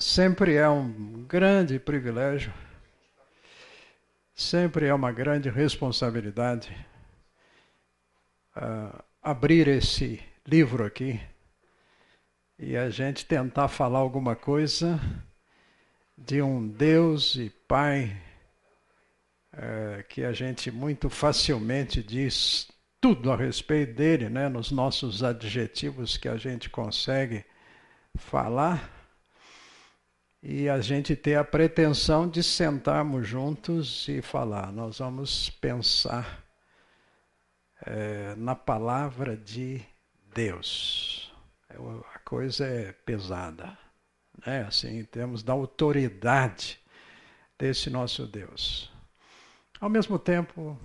sempre é um grande privilégio, sempre é uma grande responsabilidade uh, abrir esse livro aqui e a gente tentar falar alguma coisa de um Deus e Pai uh, que a gente muito facilmente diz tudo a respeito dele, né, nos nossos adjetivos que a gente consegue falar e a gente ter a pretensão de sentarmos juntos e falar. Nós vamos pensar é, na palavra de Deus. É, a coisa é pesada, né? Assim, temos da autoridade desse nosso Deus. Ao mesmo tempo,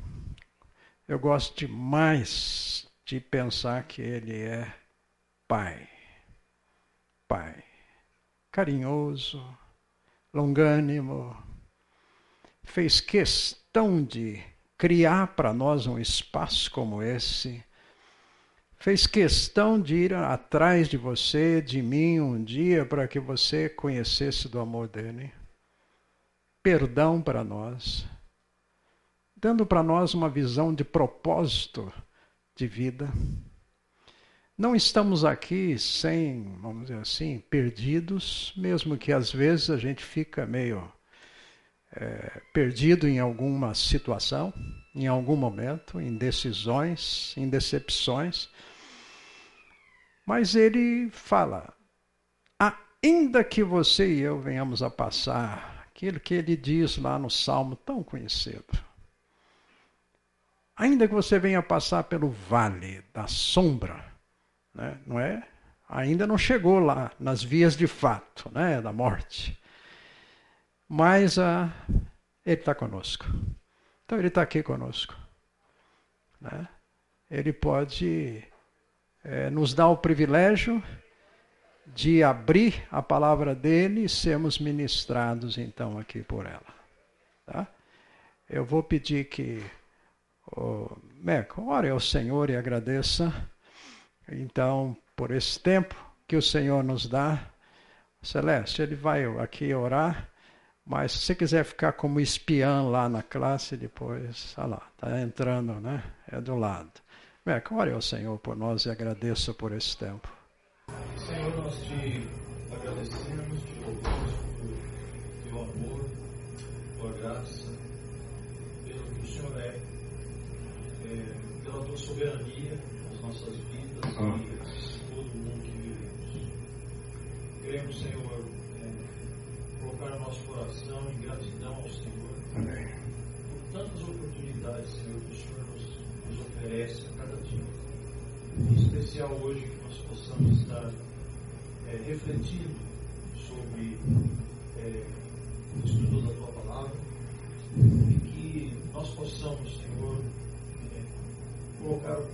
eu gosto demais de pensar que Ele é Pai. Pai carinhoso, longânimo, fez questão de criar para nós um espaço como esse, fez questão de ir atrás de você, de mim, um dia, para que você conhecesse do amor dele. Perdão para nós, dando para nós uma visão de propósito de vida. Não estamos aqui sem, vamos dizer assim, perdidos, mesmo que às vezes a gente fica meio é, perdido em alguma situação, em algum momento, em decisões, em decepções. Mas ele fala: ainda que você e eu venhamos a passar aquilo que ele diz lá no salmo tão conhecido. Ainda que você venha passar pelo vale da sombra né? não é? Ainda não chegou lá nas vias de fato, né, da morte. Mas ah, ele está conosco. Então ele está aqui conosco. Né? Ele pode é, nos dar o privilégio de abrir a palavra dele e sermos ministrados então aqui por ela. Tá? Eu vou pedir que o Meco ore ao Senhor e agradeça então, por esse tempo que o Senhor nos dá, Celeste, ele vai aqui orar, mas se você quiser ficar como espião lá na classe, depois, olha lá, está entrando, né? É do lado. Meca, ore ao Senhor por nós e agradeço por esse tempo. Senhor, nós te agradecemos, te louvamos por teu amor, tua graça, pelo que o Senhor é, é pela tua soberania nas nossas vidas ah. todo mundo que vivemos. Queremos, Senhor, é, colocar nosso coração em gratidão ao Senhor Amém. por tantas oportunidades, Senhor, que o Senhor nos, nos oferece a cada dia. Em especial hoje que nós possamos estar é, refletindo sobre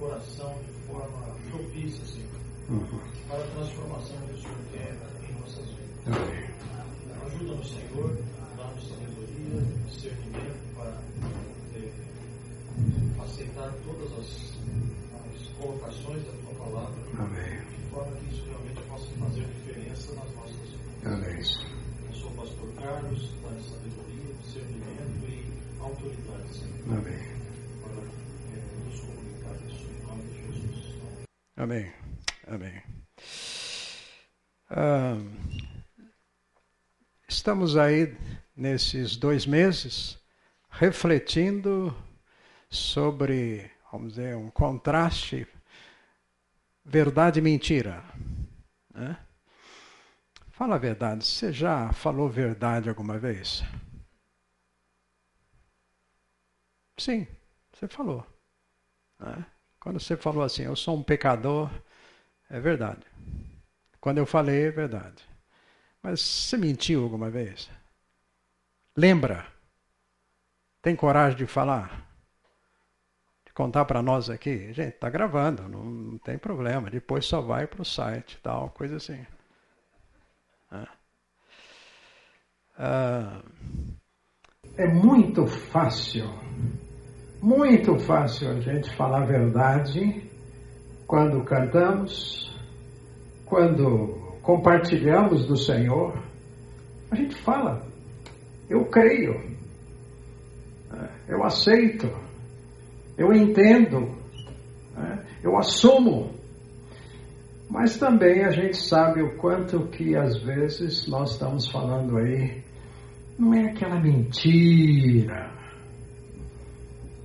coração de forma propícia, Senhor, uhum. para a transformação que o Senhor quer em nossas vidas. Uhum. Ajuda-nos, Senhor, dá-nos sabedoria, discernimento para é, aceitar todas as, as, colocações da Tua palavra, Amém. de forma que isso realmente possa fazer diferença nas nossas vidas. Amém. Eu sou o pastor Carlos, dá sabedoria, discernimento e autoridade, Senhor. Amém. Amém. Amém. Ah, estamos aí nesses dois meses refletindo sobre, vamos dizer, um contraste verdade e mentira. Né? Fala a verdade, você já falou verdade alguma vez? Sim, você falou. Né? Quando você falou assim, eu sou um pecador, é verdade. Quando eu falei, é verdade. Mas você mentiu alguma vez? Lembra? Tem coragem de falar? De contar para nós aqui? Gente, está gravando, não, não, tem problema. Depois só vai para o site, tal, coisa assim. Ah, é muito fácil muito fácil a gente falar a verdade quando cantamos, quando compartilhamos do Senhor, A gente fala, eu creio, eu aceito, eu entendo, eu assumo. Mas também a gente sabe o quanto que às vezes nós estamos falando aí, não é aquela mentira,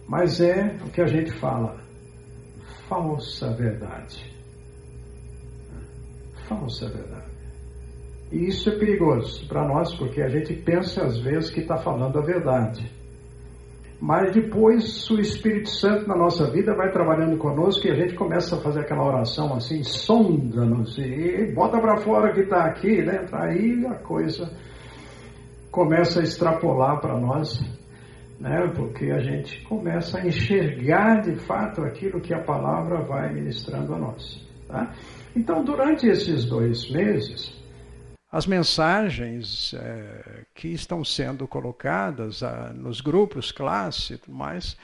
mas é o que a gente fala, falsa verdade. Falsa verdade. E isso é perigoso para nós, porque a gente pensa às vezes que está falando a verdade. Mas depois o Espírito Santo na nossa vida vai trabalhando conosco e a gente começa a fazer aquela oração assim, sonda-nos e bota para fora que está aqui, né? Aí a coisa começa a extrapolar para nós, né? Porque a gente começa a enxergar de fato aquilo que a palavra vai ministrando a nós. Tá? Então, durante esses dois meses, as mensagens é, que estão sendo colocadas ah, nos grupos, classe mais,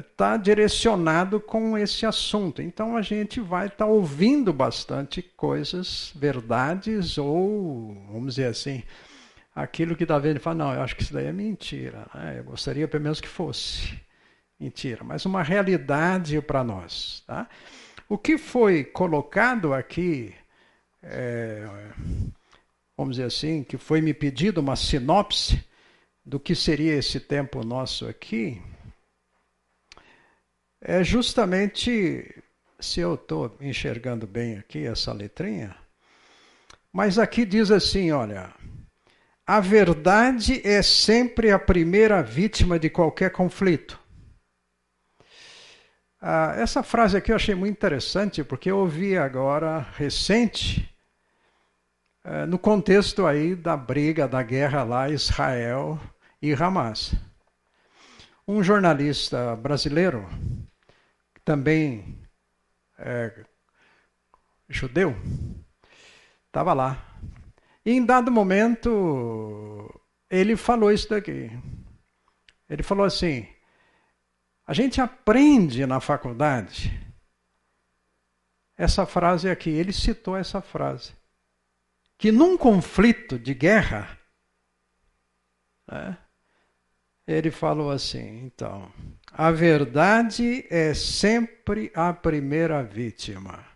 está é, direcionado com esse assunto. Então a gente vai estar tá ouvindo bastante coisas, verdades, ou, vamos dizer assim, aquilo que está vendo e fala, não, eu acho que isso daí é mentira. Né? Eu gostaria pelo menos que fosse mentira, mas uma realidade para nós. Tá? O que foi colocado aqui é, vamos dizer assim, que foi me pedido uma sinopse do que seria esse tempo nosso aqui, é justamente, se eu estou enxergando bem aqui essa letrinha, mas aqui diz assim: olha, a verdade é sempre a primeira vítima de qualquer conflito. Ah, essa frase aqui eu achei muito interessante, porque eu ouvi agora, recente, eh, no contexto aí da briga, da guerra lá, Israel e Hamas. Um jornalista brasileiro, também é, judeu, estava lá. E em dado momento, ele falou isso daqui. Ele falou assim: a gente aprende na faculdade essa frase aqui. Ele citou essa frase que num conflito de guerra, né, ele falou assim: então, a verdade é sempre a primeira vítima.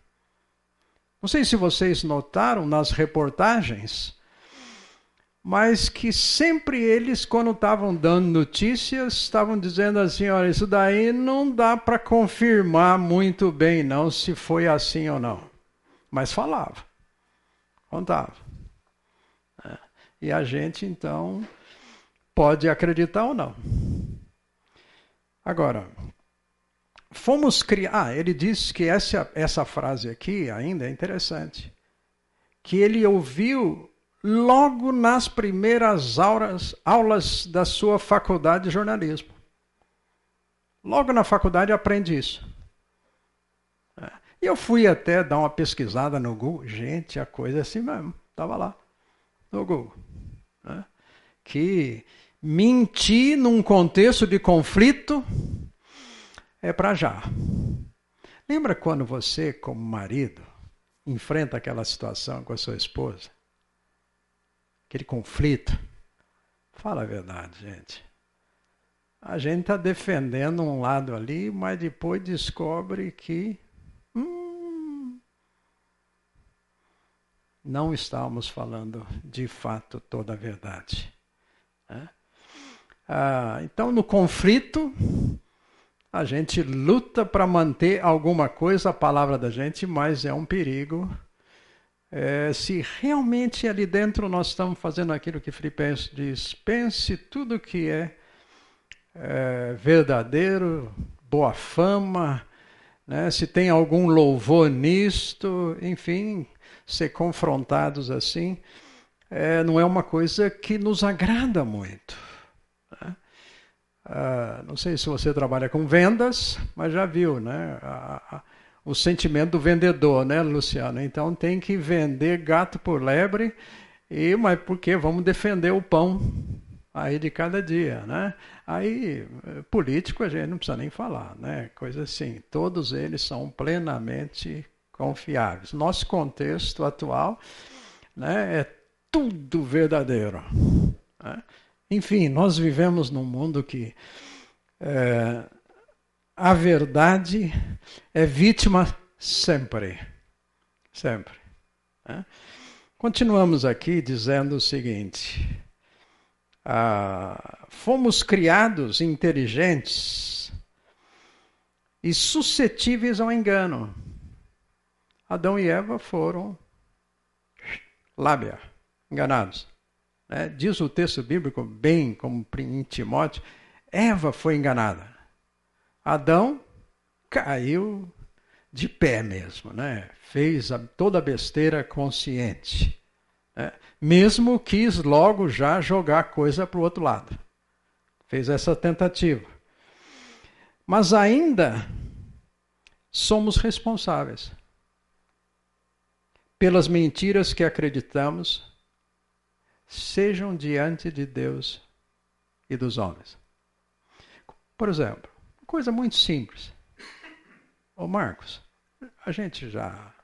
Não sei se vocês notaram nas reportagens, mas que sempre eles, quando estavam dando notícias, estavam dizendo assim: olha, isso daí não dá para confirmar muito bem, não, se foi assim ou não. Mas falava. Contava. É. E a gente, então, pode acreditar ou não. Agora, fomos criar. Ah, ele disse que essa, essa frase aqui ainda é interessante. Que ele ouviu logo nas primeiras aulas, aulas da sua faculdade de jornalismo. Logo na faculdade aprende isso. E eu fui até dar uma pesquisada no Google. Gente, a coisa é assim mesmo. Estava lá, no Google. Né? Que mentir num contexto de conflito é para já. Lembra quando você, como marido, enfrenta aquela situação com a sua esposa? Aquele conflito? Fala a verdade, gente. A gente está defendendo um lado ali, mas depois descobre que não estávamos falando de fato toda a verdade. Né? Ah, então, no conflito, a gente luta para manter alguma coisa, a palavra da gente, mas é um perigo. É, se realmente ali dentro nós estamos fazendo aquilo que Filipenses diz, pense tudo que é, é verdadeiro, boa fama, né, se tem algum louvor nisto, enfim, ser confrontados assim, é, não é uma coisa que nos agrada muito. Ah, não sei se você trabalha com vendas, mas já viu, né? A, a, o sentimento do vendedor, né, Luciano? Então tem que vender gato por lebre, e mas porque vamos defender o pão aí de cada dia, né? Aí político a gente não precisa nem falar, né? Coisa assim, todos eles são plenamente confiáveis. Nosso contexto atual né, é tudo verdadeiro. Né? Enfim, nós vivemos num mundo que é, a verdade é vítima sempre. Sempre. Né? Continuamos aqui dizendo o seguinte: ah, fomos criados inteligentes e suscetíveis ao engano. Adão e Eva foram lábia, enganados. Né? Diz o texto bíblico, bem como em Timóteo, Eva foi enganada. Adão caiu de pé mesmo, né? fez a, toda a besteira consciente. Né? Mesmo quis logo já jogar coisa para o outro lado. Fez essa tentativa. Mas ainda somos responsáveis pelas mentiras que acreditamos, sejam diante de Deus e dos homens. Por exemplo, coisa muito simples. Ô Marcos, a gente já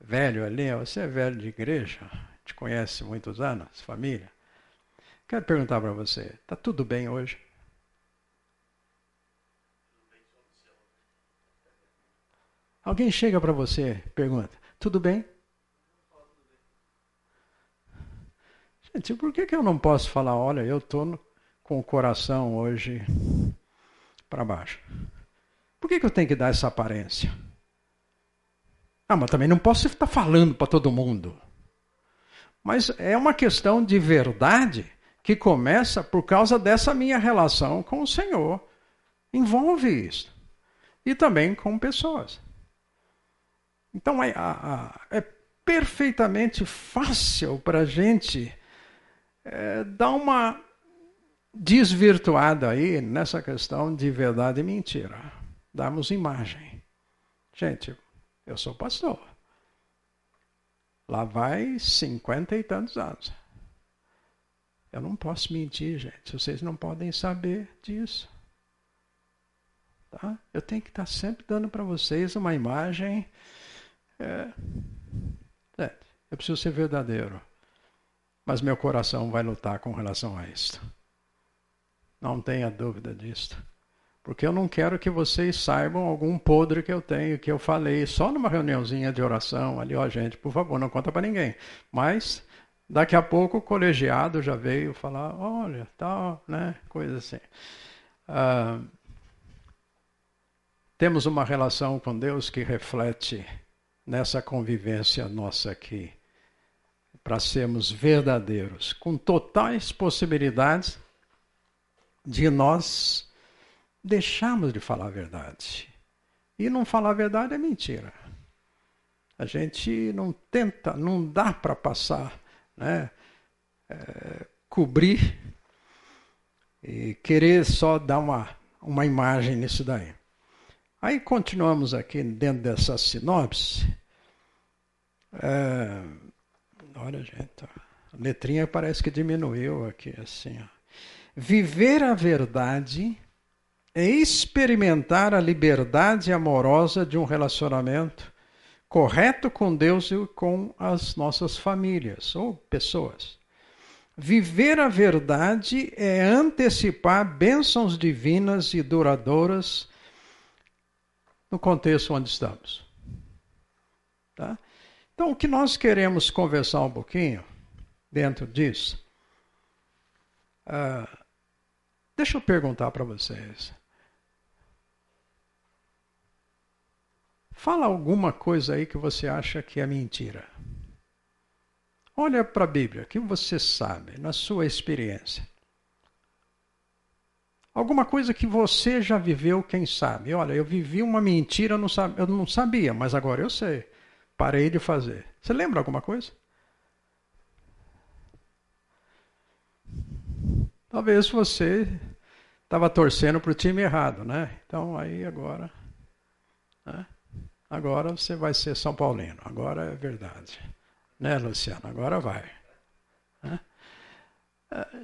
velho ali, você é velho de igreja, te conhece muitos anos, família. Quero perguntar para você, está tudo bem hoje? Alguém chega para você, pergunta: tudo bem? Gente, por que, que eu não posso falar, olha, eu estou com o coração hoje para baixo? Por que, que eu tenho que dar essa aparência? Ah, mas também não posso estar falando para todo mundo. Mas é uma questão de verdade que começa por causa dessa minha relação com o Senhor. Envolve isso. E também com pessoas. Então é, é perfeitamente fácil para a gente é, dar uma desvirtuada aí nessa questão de verdade e mentira. Darmos imagem. Gente, eu sou pastor. Lá vai cinquenta e tantos anos. Eu não posso mentir, gente. Vocês não podem saber disso. Tá? Eu tenho que estar sempre dando para vocês uma imagem é, eu preciso ser verdadeiro. Mas meu coração vai lutar com relação a isto. Não tenha dúvida disto. Porque eu não quero que vocês saibam algum podre que eu tenho, que eu falei só numa reuniãozinha de oração ali, ó, gente, por favor, não conta para ninguém. Mas daqui a pouco o colegiado já veio falar, olha, tal, né, coisa assim. Ah, temos uma relação com Deus que reflete nessa convivência nossa aqui, para sermos verdadeiros, com totais possibilidades de nós deixarmos de falar a verdade. E não falar a verdade é mentira. A gente não tenta, não dá para passar, né? É, cobrir e querer só dar uma, uma imagem nisso daí. Aí continuamos aqui dentro dessa sinopse. É, olha, gente, a letrinha parece que diminuiu aqui, assim. Ó. Viver a verdade é experimentar a liberdade amorosa de um relacionamento correto com Deus e com as nossas famílias ou pessoas. Viver a verdade é antecipar bênçãos divinas e duradouras no contexto onde estamos. Tá? Então, o que nós queremos conversar um pouquinho dentro disso, uh, deixa eu perguntar para vocês. Fala alguma coisa aí que você acha que é mentira. Olha para a Bíblia, o que você sabe, na sua experiência. Alguma coisa que você já viveu, quem sabe? Olha, eu vivi uma mentira, eu não, sabia, eu não sabia, mas agora eu sei. Parei de fazer. Você lembra alguma coisa? Talvez você estava torcendo para o time errado, né? Então aí agora. Né? Agora você vai ser São Paulino. Agora é verdade. Né, Luciano? Agora vai. Né?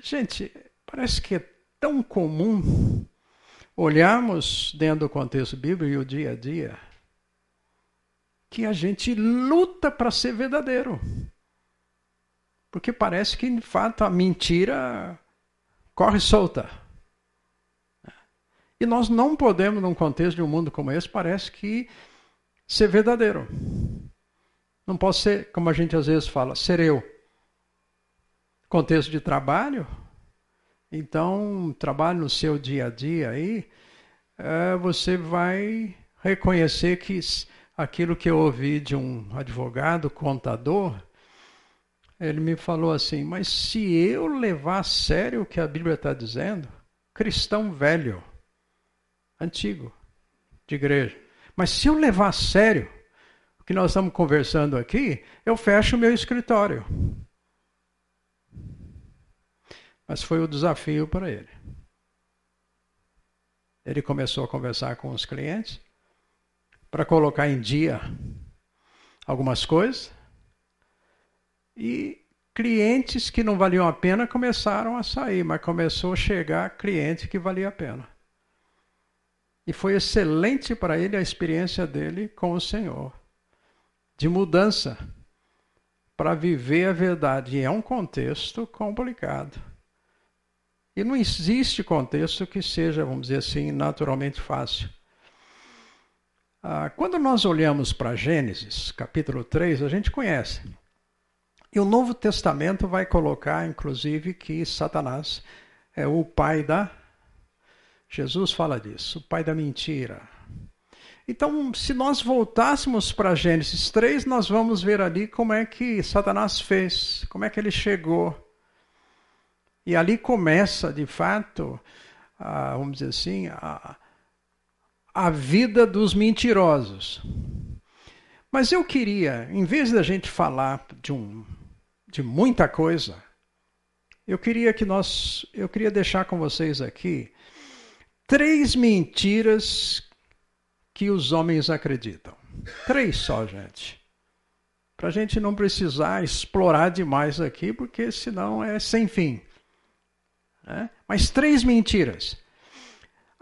Gente, parece que é tão comum olharmos dentro do contexto bíblico e o dia a dia que a gente luta para ser verdadeiro. Porque parece que, de fato, a mentira corre solta. E nós não podemos, num contexto de um mundo como esse, parece que ser verdadeiro. Não posso ser, como a gente às vezes fala, ser eu. Contexto de trabalho, então trabalho no seu dia a dia aí, é, você vai reconhecer que aquilo que eu ouvi de um advogado, contador, ele me falou assim: mas se eu levar a sério o que a Bíblia está dizendo, cristão velho, antigo, de igreja, mas se eu levar a sério o que nós estamos conversando aqui, eu fecho o meu escritório. Mas foi o desafio para ele. Ele começou a conversar com os clientes para colocar em dia algumas coisas. E clientes que não valiam a pena começaram a sair, mas começou a chegar cliente que valia a pena. E foi excelente para ele a experiência dele com o Senhor, de mudança para viver a verdade. E é um contexto complicado. E não existe contexto que seja, vamos dizer assim, naturalmente fácil. Ah, quando nós olhamos para Gênesis, capítulo 3, a gente conhece. E o Novo Testamento vai colocar, inclusive, que Satanás é o pai da. Jesus fala disso, o pai da mentira. Então, se nós voltássemos para Gênesis 3, nós vamos ver ali como é que Satanás fez, como é que ele chegou e ali começa, de fato, a, vamos dizer assim, a, a vida dos mentirosos. Mas eu queria, em vez da gente falar de, um, de muita coisa, eu queria que nós, eu queria deixar com vocês aqui três mentiras que os homens acreditam. Três só, gente. Para a gente não precisar explorar demais aqui, porque senão é sem fim. Né? Mas três mentiras.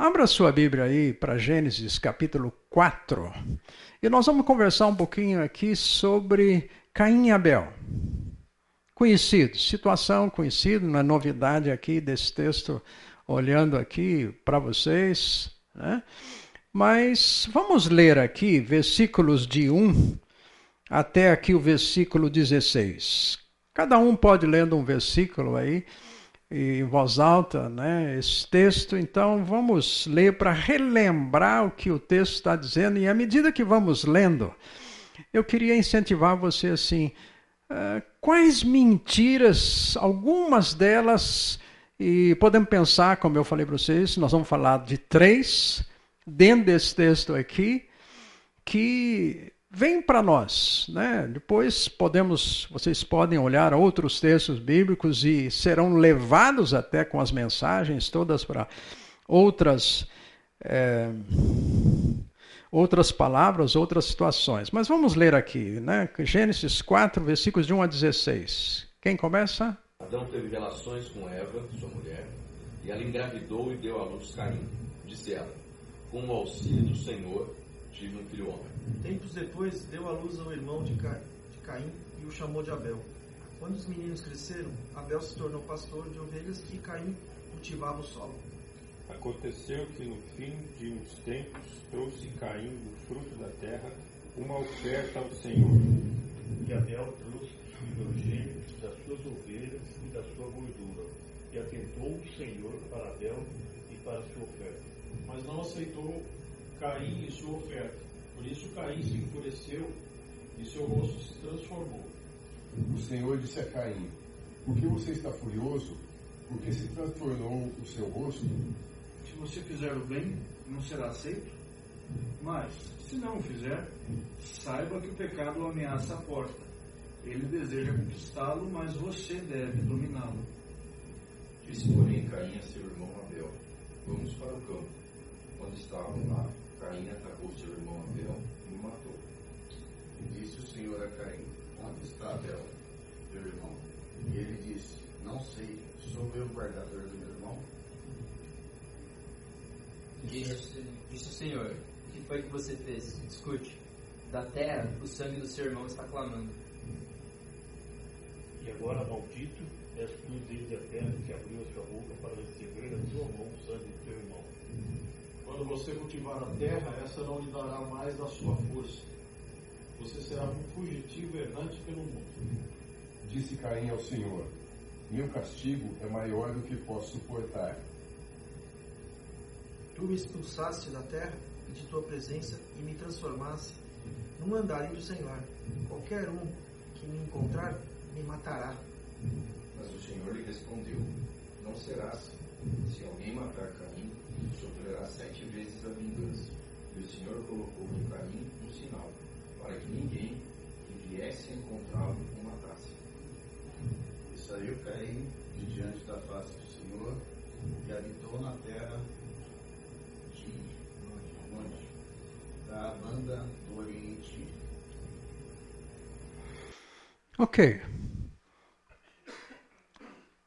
Abra sua Bíblia aí para Gênesis capítulo 4. E nós vamos conversar um pouquinho aqui sobre Caim e Abel. Conhecidos, situação conhecida, não é novidade aqui desse texto, olhando aqui para vocês. Né? Mas vamos ler aqui versículos de 1 até aqui o versículo 16. Cada um pode lendo um versículo aí em voz alta né, esse texto, então vamos ler para relembrar o que o texto está dizendo, e à medida que vamos lendo, eu queria incentivar você assim: uh, quais mentiras, algumas delas, e podemos pensar, como eu falei para vocês, nós vamos falar de três, dentro desse texto aqui, que vem para nós, né? Depois podemos, vocês podem olhar outros textos bíblicos e serão levados até com as mensagens todas para outras é, outras palavras, outras situações. Mas vamos ler aqui, né? Gênesis 4, versículos de 1 a 16. Quem começa? Adão teve relações com Eva, sua mulher, e ela engravidou e deu à luz Caim. Disse ela: Com o auxílio do Senhor tive um filho homem. Tempos depois, deu à luz ao irmão de, Ca... de Caim e o chamou de Abel. Quando os meninos cresceram, Abel se tornou pastor de ovelhas e Caim cultivava o solo. Aconteceu que no fim de uns tempos trouxe Caim do fruto da terra uma oferta ao Senhor. E Abel trouxe o primogênito das suas ovelhas e da sua gordura. E atentou o Senhor para Abel e para a sua oferta. Mas não aceitou Caim e sua oferta. Por isso Caim se enfureceu e seu rosto se transformou. O Senhor disse a Caim: Por que você está furioso? Porque se transtornou o seu rosto? Se você fizer o bem, não será aceito? Mas, se não o fizer, saiba que o pecado o ameaça a porta. Ele deseja conquistá-lo, mas você deve dominá-lo. Disse, porém, Caim a seu irmão Abel: Vamos para o campo. Quando estavam lá, Caim atacou seu irmão Abel e o matou. E disse o Senhor a Caim: Onde está Abel, meu irmão? E ele disse: Não sei, sou eu o guardador do meu irmão? Disse, disse o Senhor: O que foi que você fez? Discute. Da terra, o sangue do seu irmão está clamando. E agora, maldito, és tu desde a terra que abriu a sua boca para receber da tua mão o sangue do teu irmão. Quando você cultivar a terra, essa não lhe dará mais da sua força. Você será um fugitivo errante pelo mundo. Disse Caim ao Senhor: Meu castigo é maior do que posso suportar. Tu me expulsaste da terra e de tua presença e me transformaste num andarilho sem lar. Qualquer um que me encontrar me matará. Mas o Senhor lhe respondeu: Não será assim. Se alguém matar Caim, sofrerá sete vezes a vingança. E o Senhor colocou em Caim um sinal, para que ninguém que viesse encontrá-lo o matasse. E saiu Caim de diante da face do Senhor e habitou na terra de onde? Da banda do Oriente. Ok.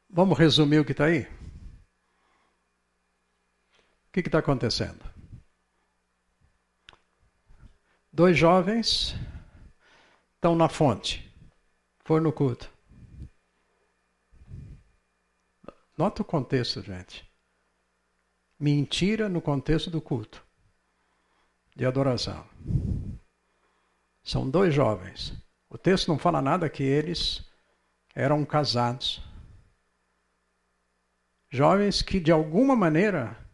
Vamos resumir o que está aí? Que está acontecendo? Dois jovens estão na fonte, foram no culto. Nota o contexto, gente. Mentira no contexto do culto de adoração. São dois jovens. O texto não fala nada que eles eram casados. Jovens que de alguma maneira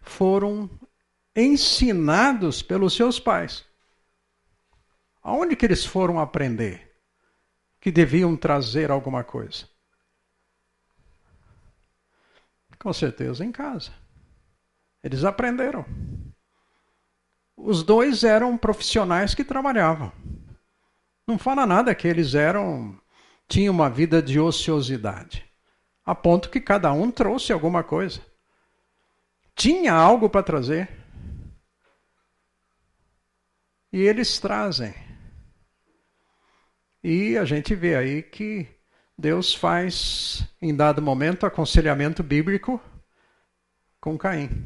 foram ensinados pelos seus pais. Aonde que eles foram aprender que deviam trazer alguma coisa? Com certeza em casa. Eles aprenderam. Os dois eram profissionais que trabalhavam. Não fala nada que eles eram tinham uma vida de ociosidade, a ponto que cada um trouxe alguma coisa. Tinha algo para trazer. E eles trazem. E a gente vê aí que Deus faz, em dado momento, aconselhamento bíblico com Caim.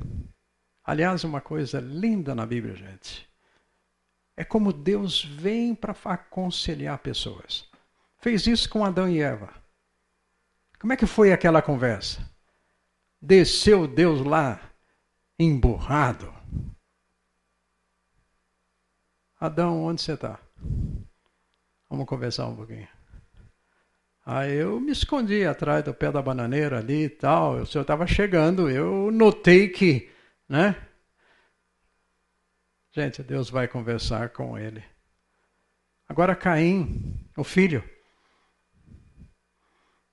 Aliás, uma coisa linda na Bíblia, gente. É como Deus vem para aconselhar pessoas. Fez isso com Adão e Eva. Como é que foi aquela conversa? Desceu Deus lá, emburrado. Adão, onde você está? Vamos conversar um pouquinho. Aí eu me escondi atrás do pé da bananeira ali e tal. O senhor estava chegando, eu notei que, né? Gente, Deus vai conversar com ele. Agora Caim, o filho,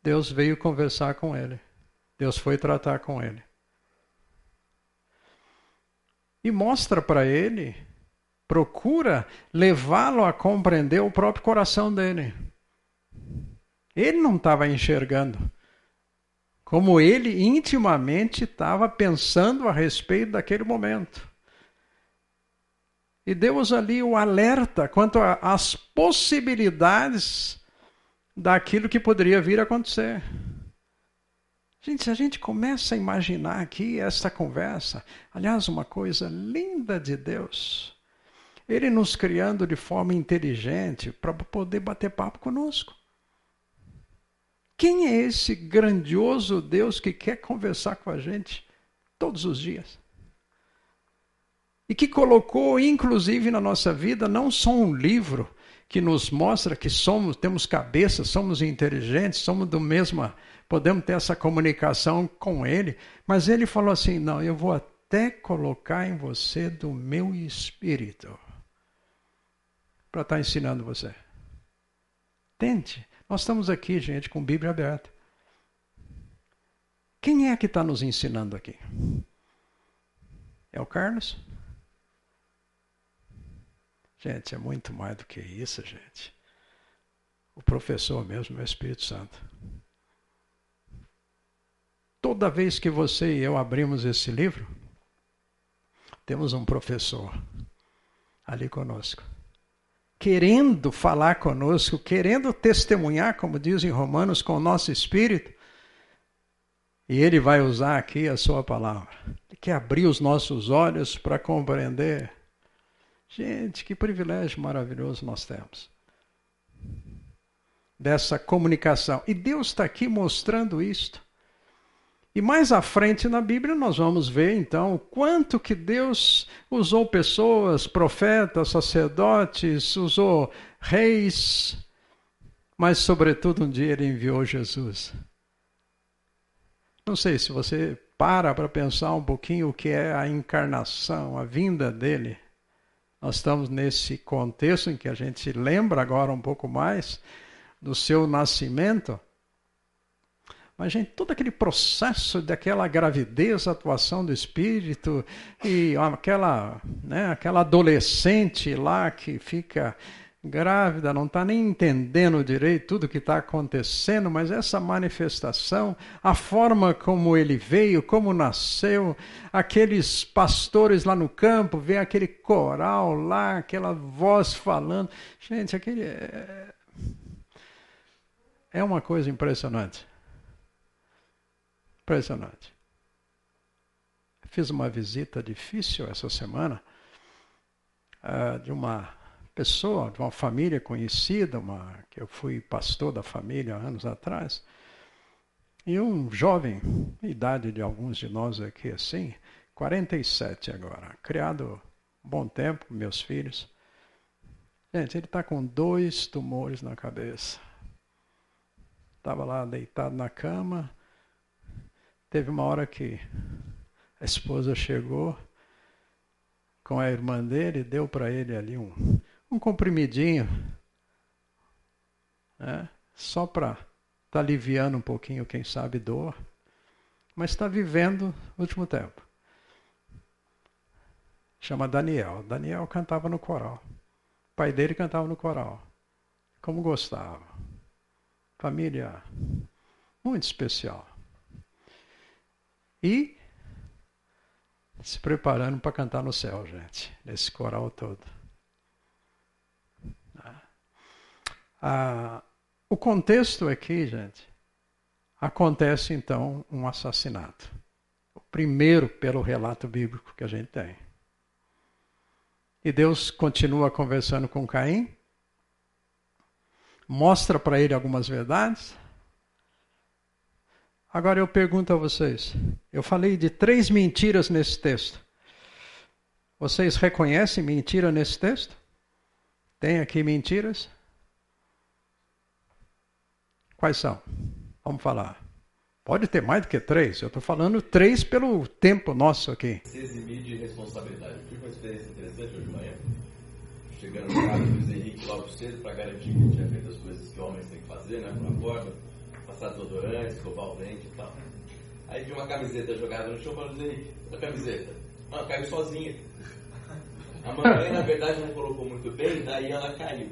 Deus veio conversar com ele. Deus foi tratar com ele. E mostra para ele, procura levá-lo a compreender o próprio coração dele. Ele não estava enxergando. Como ele intimamente estava pensando a respeito daquele momento. E Deus ali o alerta quanto às possibilidades daquilo que poderia vir a acontecer. Gente, se a gente começa a imaginar aqui esta conversa, aliás, uma coisa linda de Deus, Ele nos criando de forma inteligente para poder bater papo conosco. Quem é esse grandioso Deus que quer conversar com a gente todos os dias? E que colocou, inclusive, na nossa vida, não só um livro, que nos mostra que somos, temos cabeça, somos inteligentes, somos do mesmo, podemos ter essa comunicação com ele, mas ele falou assim: "Não, eu vou até colocar em você do meu espírito para estar tá ensinando você". Tente. Nós estamos aqui, gente, com Bíblia aberta. Quem é que está nos ensinando aqui? É o Carlos? Gente, é muito mais do que isso, gente. O professor mesmo é o Espírito Santo. Toda vez que você e eu abrimos esse livro, temos um professor ali conosco, querendo falar conosco, querendo testemunhar, como diz em Romanos, com o nosso espírito. E ele vai usar aqui a sua palavra. Ele quer abrir os nossos olhos para compreender Gente, que privilégio maravilhoso nós temos. dessa comunicação. E Deus está aqui mostrando isto. E mais à frente na Bíblia nós vamos ver então quanto que Deus usou pessoas, profetas, sacerdotes, usou reis, mas sobretudo um dia ele enviou Jesus. Não sei se você para para pensar um pouquinho o que é a encarnação, a vinda dele. Nós estamos nesse contexto em que a gente lembra agora um pouco mais do seu nascimento. Mas, gente, todo aquele processo daquela gravidez, atuação do espírito, e aquela, né, aquela adolescente lá que fica grávida, não está nem entendendo direito tudo que está acontecendo, mas essa manifestação, a forma como ele veio, como nasceu, aqueles pastores lá no campo, vê aquele coral lá, aquela voz falando. Gente, aquele. É, é uma coisa impressionante. Impressionante. Fiz uma visita difícil essa semana uh, de uma pessoa, de uma família conhecida, uma, que eu fui pastor da família anos atrás, e um jovem, idade de alguns de nós aqui assim, 47 agora, criado bom tempo, meus filhos. Gente, ele está com dois tumores na cabeça. Estava lá deitado na cama, Teve uma hora que a esposa chegou com a irmã dele, deu para ele ali um, um comprimidinho, né? só para estar tá aliviando um pouquinho, quem sabe, dor, mas está vivendo o último tempo. Chama Daniel. Daniel cantava no coral. O pai dele cantava no coral. Como gostava. Família muito especial. E se preparando para cantar no céu, gente, nesse coral todo. Ah, o contexto aqui, gente, acontece então um assassinato. O primeiro pelo relato bíblico que a gente tem. E Deus continua conversando com Caim, mostra para ele algumas verdades, Agora eu pergunto a vocês: eu falei de três mentiras nesse texto. Vocês reconhecem mentira nesse texto? Tem aqui mentiras? Quais são? Vamos falar. Pode ter mais do que três. Eu estou falando três pelo tempo nosso aqui. Se eximir de responsabilidade. Eu tive uma experiência interessante hoje de manhã. Chegando no carro do Luiz Henrique logo cedo para garantir que tinha feito as coisas que homens têm que fazer, né? Por acordo passar desodorante, escovar o dente e tal. Aí vi uma camiseta jogada no chão, falei, Henrique, a camiseta. Caiu sozinha. A mamãe, na verdade, não colocou muito bem, daí ela caiu.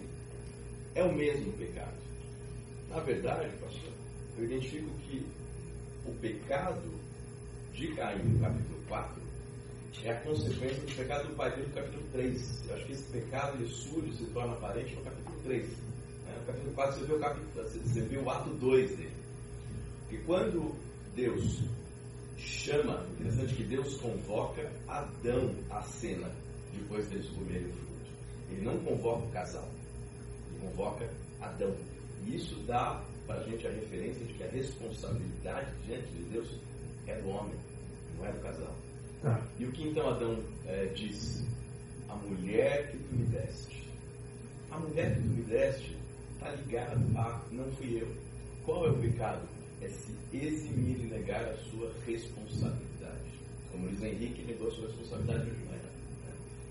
É o mesmo pecado. Na verdade, pastor, eu identifico que o pecado de Caim, no capítulo 4, é a consequência do pecado do pai dele no capítulo 3. Eu acho que esse pecado ele surge, se torna aparente no capítulo 3 capítulo 4, você vê o, capítulo, você vê o ato 2 dele. Porque quando Deus chama, interessante que Deus convoca Adão à cena depois deles comerem o fruto. Ele não convoca o casal, ele convoca Adão. E isso dá para a gente a referência de que a responsabilidade diante de Deus é do homem, não é do casal. Ah. E o que então Adão é, diz? A mulher que tu me deste. A mulher que tu me deste está ligado a não fui eu. Qual é o pecado? É se eximir e negar a sua responsabilidade. Como diz Henrique, negou a sua responsabilidade de manhã.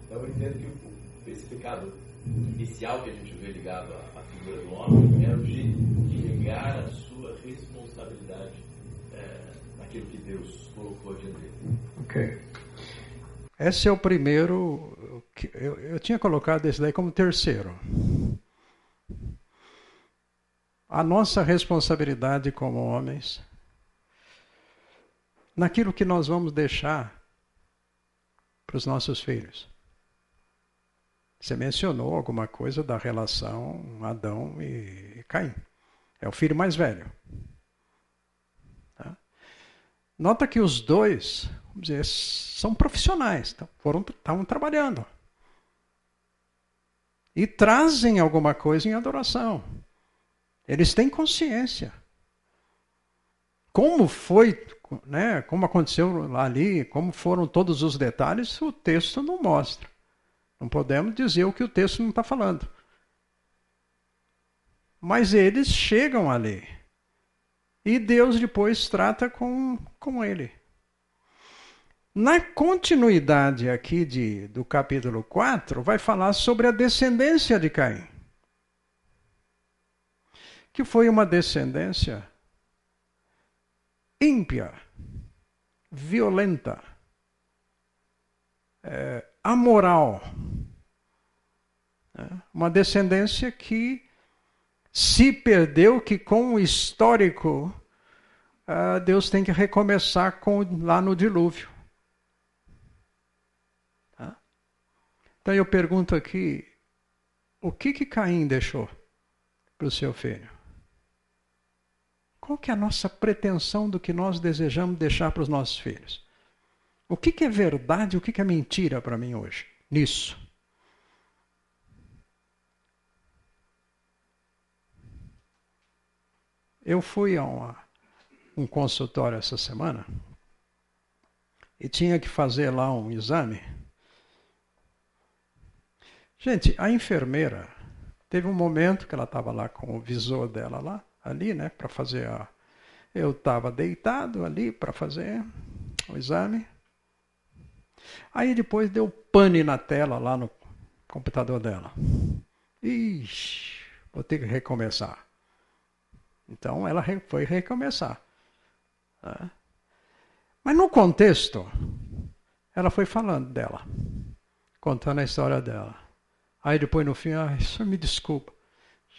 Então eu entendo que esse pecado inicial que a gente vê ligado à, à figura do homem é o de, de negar a sua responsabilidade é, naquilo que Deus colocou diante dele. Ok. Esse é o primeiro. Eu, eu tinha colocado esse daí como terceiro a nossa responsabilidade como homens naquilo que nós vamos deixar para os nossos filhos. Você mencionou alguma coisa da relação Adão e Caim. É o filho mais velho. Tá? Nota que os dois, vamos dizer, são profissionais, foram, estavam trabalhando. E trazem alguma coisa em adoração. Eles têm consciência. Como foi, né, como aconteceu ali, como foram todos os detalhes, o texto não mostra. Não podemos dizer o que o texto não está falando. Mas eles chegam ali. E Deus depois trata com, com ele. Na continuidade aqui de, do capítulo 4, vai falar sobre a descendência de Caim. Que foi uma descendência ímpia, violenta, é, amoral. Né? Uma descendência que se perdeu, que com o histórico uh, Deus tem que recomeçar com, lá no dilúvio. Tá? Então eu pergunto aqui, o que que Caim deixou para o seu filho? Qual que é a nossa pretensão do que nós desejamos deixar para os nossos filhos? O que, que é verdade e o que, que é mentira para mim hoje? Nisso. Eu fui a uma, um consultório essa semana e tinha que fazer lá um exame. Gente, a enfermeira teve um momento que ela estava lá com o visor dela lá ali, né, para fazer a. Eu estava deitado ali para fazer o exame. Aí depois deu pane na tela lá no computador dela. Ixi, vou ter que recomeçar. Então ela foi recomeçar. Mas no contexto, ela foi falando dela, contando a história dela. Aí depois no fim, ah, isso me desculpa.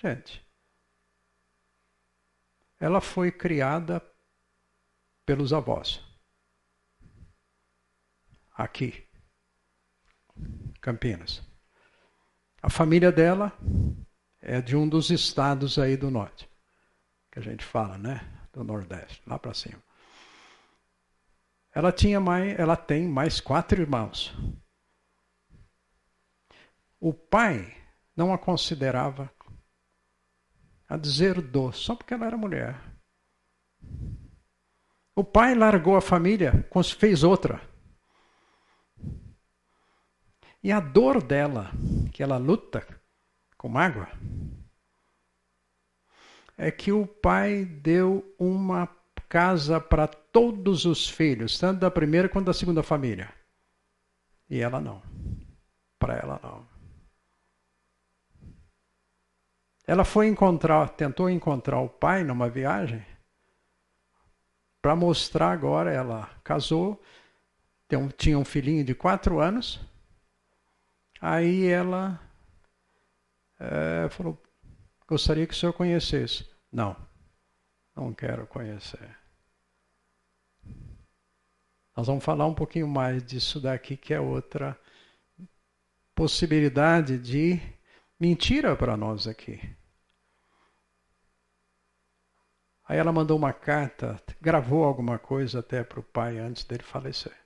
Gente, ela foi criada pelos avós. Aqui, Campinas. A família dela é de um dos estados aí do norte, que a gente fala, né? Do Nordeste, lá para cima. Ela tinha mais, ela tem mais quatro irmãos. O pai não a considerava a dizer do, só porque ela era mulher. O pai largou a família, fez outra. E a dor dela, que ela luta com mágoa, é que o pai deu uma casa para todos os filhos, tanto da primeira quanto da segunda família. E ela não. Para ela não. Ela foi encontrar, tentou encontrar o pai numa viagem para mostrar agora. Ela casou, tinha um filhinho de quatro anos. Aí ela é, falou: Gostaria que o senhor conhecesse. Não, não quero conhecer. Nós vamos falar um pouquinho mais disso daqui, que é outra possibilidade de mentira para nós aqui. Aí ela mandou uma carta, gravou alguma coisa até para o pai antes dele falecer.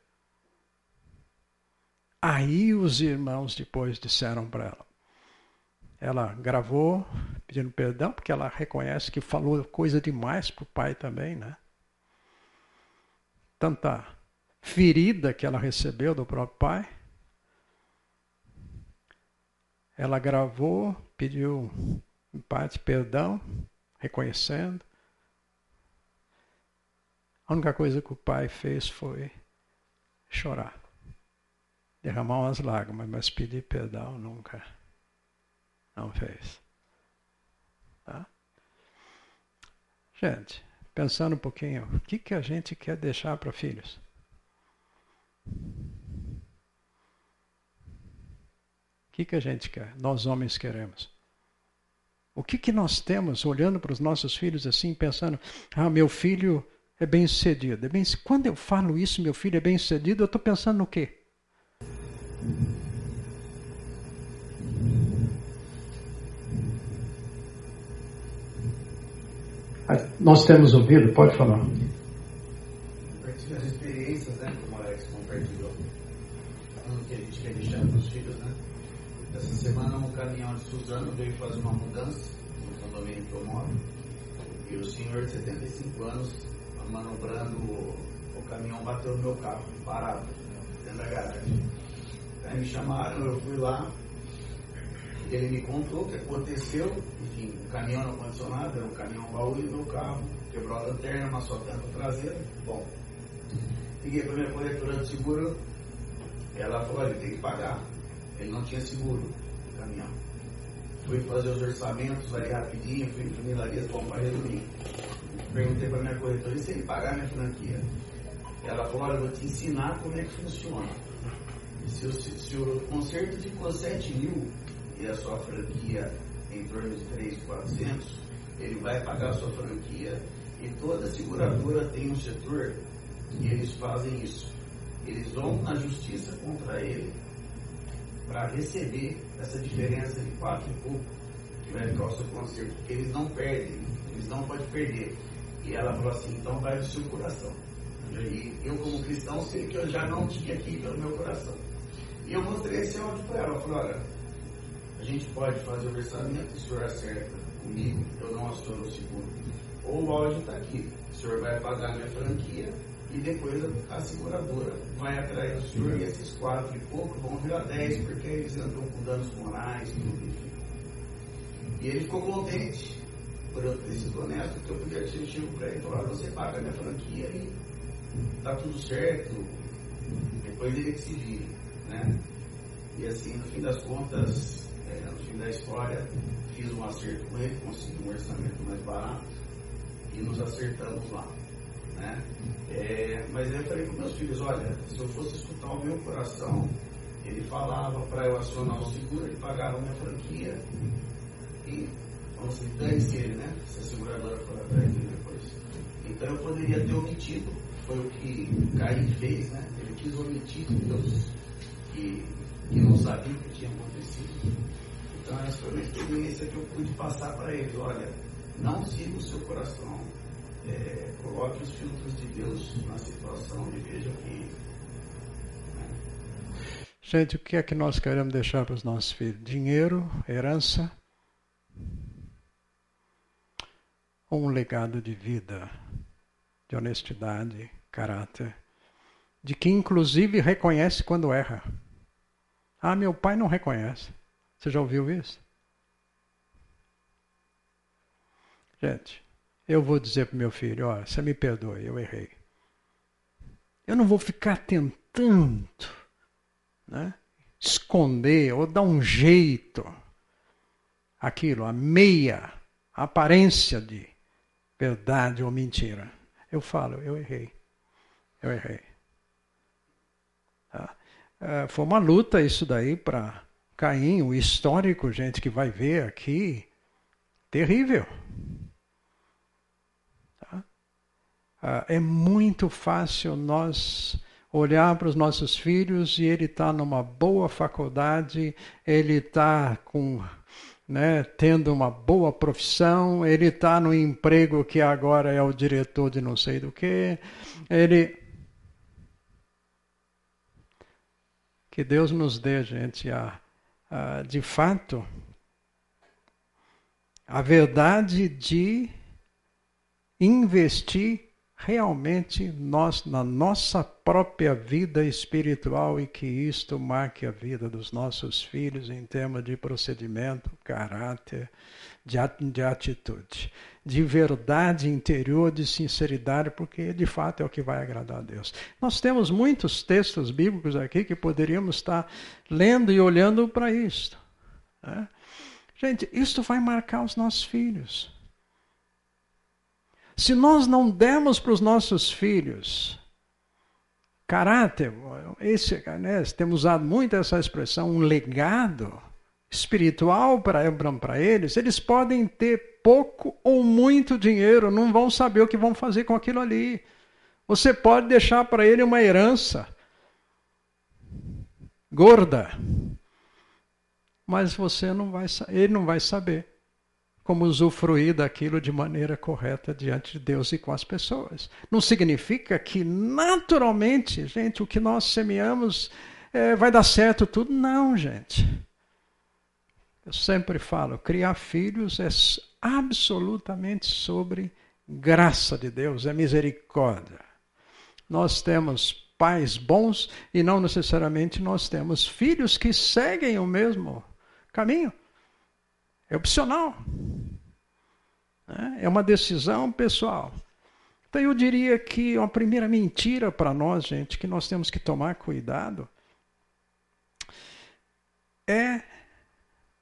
Aí os irmãos depois disseram para ela. Ela gravou pedindo perdão, porque ela reconhece que falou coisa demais para o pai também, né? Tanta ferida que ela recebeu do próprio pai. Ela gravou, pediu em parte perdão, reconhecendo. A única coisa que o pai fez foi chorar, derramar umas lágrimas, mas pedir perdão nunca não fez. Tá? Gente, pensando um pouquinho, o que, que a gente quer deixar para filhos? O que, que a gente quer? Nós homens queremos. O que, que nós temos olhando para os nossos filhos assim, pensando, ah, meu filho é bem sucedido. É bem, quando eu falo isso, meu filho é bem sucedido, eu estou pensando no quê? Nós temos ouvido, pode falar. Suzano veio fazer uma mudança no condomínio que eu moro. E o senhor de 75 anos, manobrando o, o caminhão, bateu no meu carro, parado, dentro da garagem. Aí me chamaram, eu fui lá, ele me contou o que aconteceu, enfim, o caminhão não condicionado, era um caminhão baú e meu carro, quebrou a lanterna, amassou a tampa traseira. Bom, liguei para minha corretora de seguro, ela falou, ele tem que pagar. Ele não tinha seguro do caminhão. Fui fazer os orçamentos ali rapidinho, fui em funilarias bom para resumir. Perguntei para minha corretora, se ele pagar minha franquia? Ela falou, olha, eu vou te ensinar como é que funciona. Se o, se o conserto ficou 7 mil e a sua franquia em torno de 3,400, ele vai pagar a sua franquia e toda seguradora tem um setor que eles fazem isso. Eles vão na justiça contra ele para receber essa diferença de quatro e pouco que vai ficar o seu conserto, porque eles não perdem, eles não podem perder. E ela falou assim, então vai do seu coração. E eu como cristão sei que eu já não tinha aqui pelo meu coração. E eu mostrei esse áudio para ela, falei, olha, a gente pode fazer o orçamento, o senhor acerta comigo, eu não aciono o seguro. Ou o áudio está aqui, o senhor vai pagar minha franquia e depois a seguradora vai atrair o senhor e esses quatro e pouco vão virar dez, porque eles andam com danos morais, tudo, enfim. E ele ficou contente por eu ter sido honesto, que eu podia ter chego para ele e falar, você paga minha franquia e tá tudo certo, depois ele que se vire, né? E assim, no fim das contas, é, no fim da história, fiz um acerto com ele, consegui um orçamento mais barato e nos acertamos lá. Né? É, mas eu falei com meus filhos, olha, se eu fosse escutar o meu coração, ele falava para eu acionar o seguro, ele pagava a minha franquia e vamos dizer, dane-se ele, né? Se a seguradora for atrás dele depois. Então eu poderia ter omitido, foi o que Caim fez, né? Ele quis omitir Deus que, que não sabia o que tinha acontecido. Então essa foi uma experiência que eu pude passar para ele, olha, não siga o seu coração, é, coloque os filtros de Deus na situação e veja que. Né? Gente, o que é que nós queremos deixar para os nossos filhos? Dinheiro, herança, ou um legado de vida, de honestidade, caráter, de que inclusive reconhece quando erra. Ah, meu pai não reconhece. Você já ouviu isso? Gente, eu vou dizer para meu filho: olha, você me perdoe, eu errei. Eu não vou ficar tentando né, esconder ou dar um jeito aquilo, a meia aparência de verdade ou mentira. Eu falo, eu errei. Eu errei. Tá? É, foi uma luta isso daí para Caim, o histórico, gente, que vai ver aqui. Terrível. Ah, é muito fácil nós olhar para os nossos filhos e ele está numa boa faculdade, ele está com né, tendo uma boa profissão, ele está no emprego que agora é o diretor de não sei do que, ele que Deus nos dê, gente, a, a, de fato a verdade de investir realmente nós, na nossa própria vida espiritual e que isto marque a vida dos nossos filhos em termos de procedimento, caráter, de, de atitude, de verdade interior, de sinceridade, porque de fato é o que vai agradar a Deus. Nós temos muitos textos bíblicos aqui que poderíamos estar lendo e olhando para isto. Né? Gente, isto vai marcar os nossos filhos. Se nós não dermos para os nossos filhos caráter, esse, né, temos usado muito essa expressão, um legado espiritual para eles, eles podem ter pouco ou muito dinheiro, não vão saber o que vão fazer com aquilo ali. Você pode deixar para ele uma herança gorda, mas você não vai, ele não vai saber como usufruir daquilo de maneira correta diante de Deus e com as pessoas. Não significa que naturalmente, gente, o que nós semeamos é, vai dar certo tudo. Não, gente. Eu sempre falo, criar filhos é absolutamente sobre graça de Deus, é misericórdia. Nós temos pais bons e não necessariamente nós temos filhos que seguem o mesmo caminho. É opcional. Né? É uma decisão pessoal. Então eu diria que uma primeira mentira para nós, gente, que nós temos que tomar cuidado é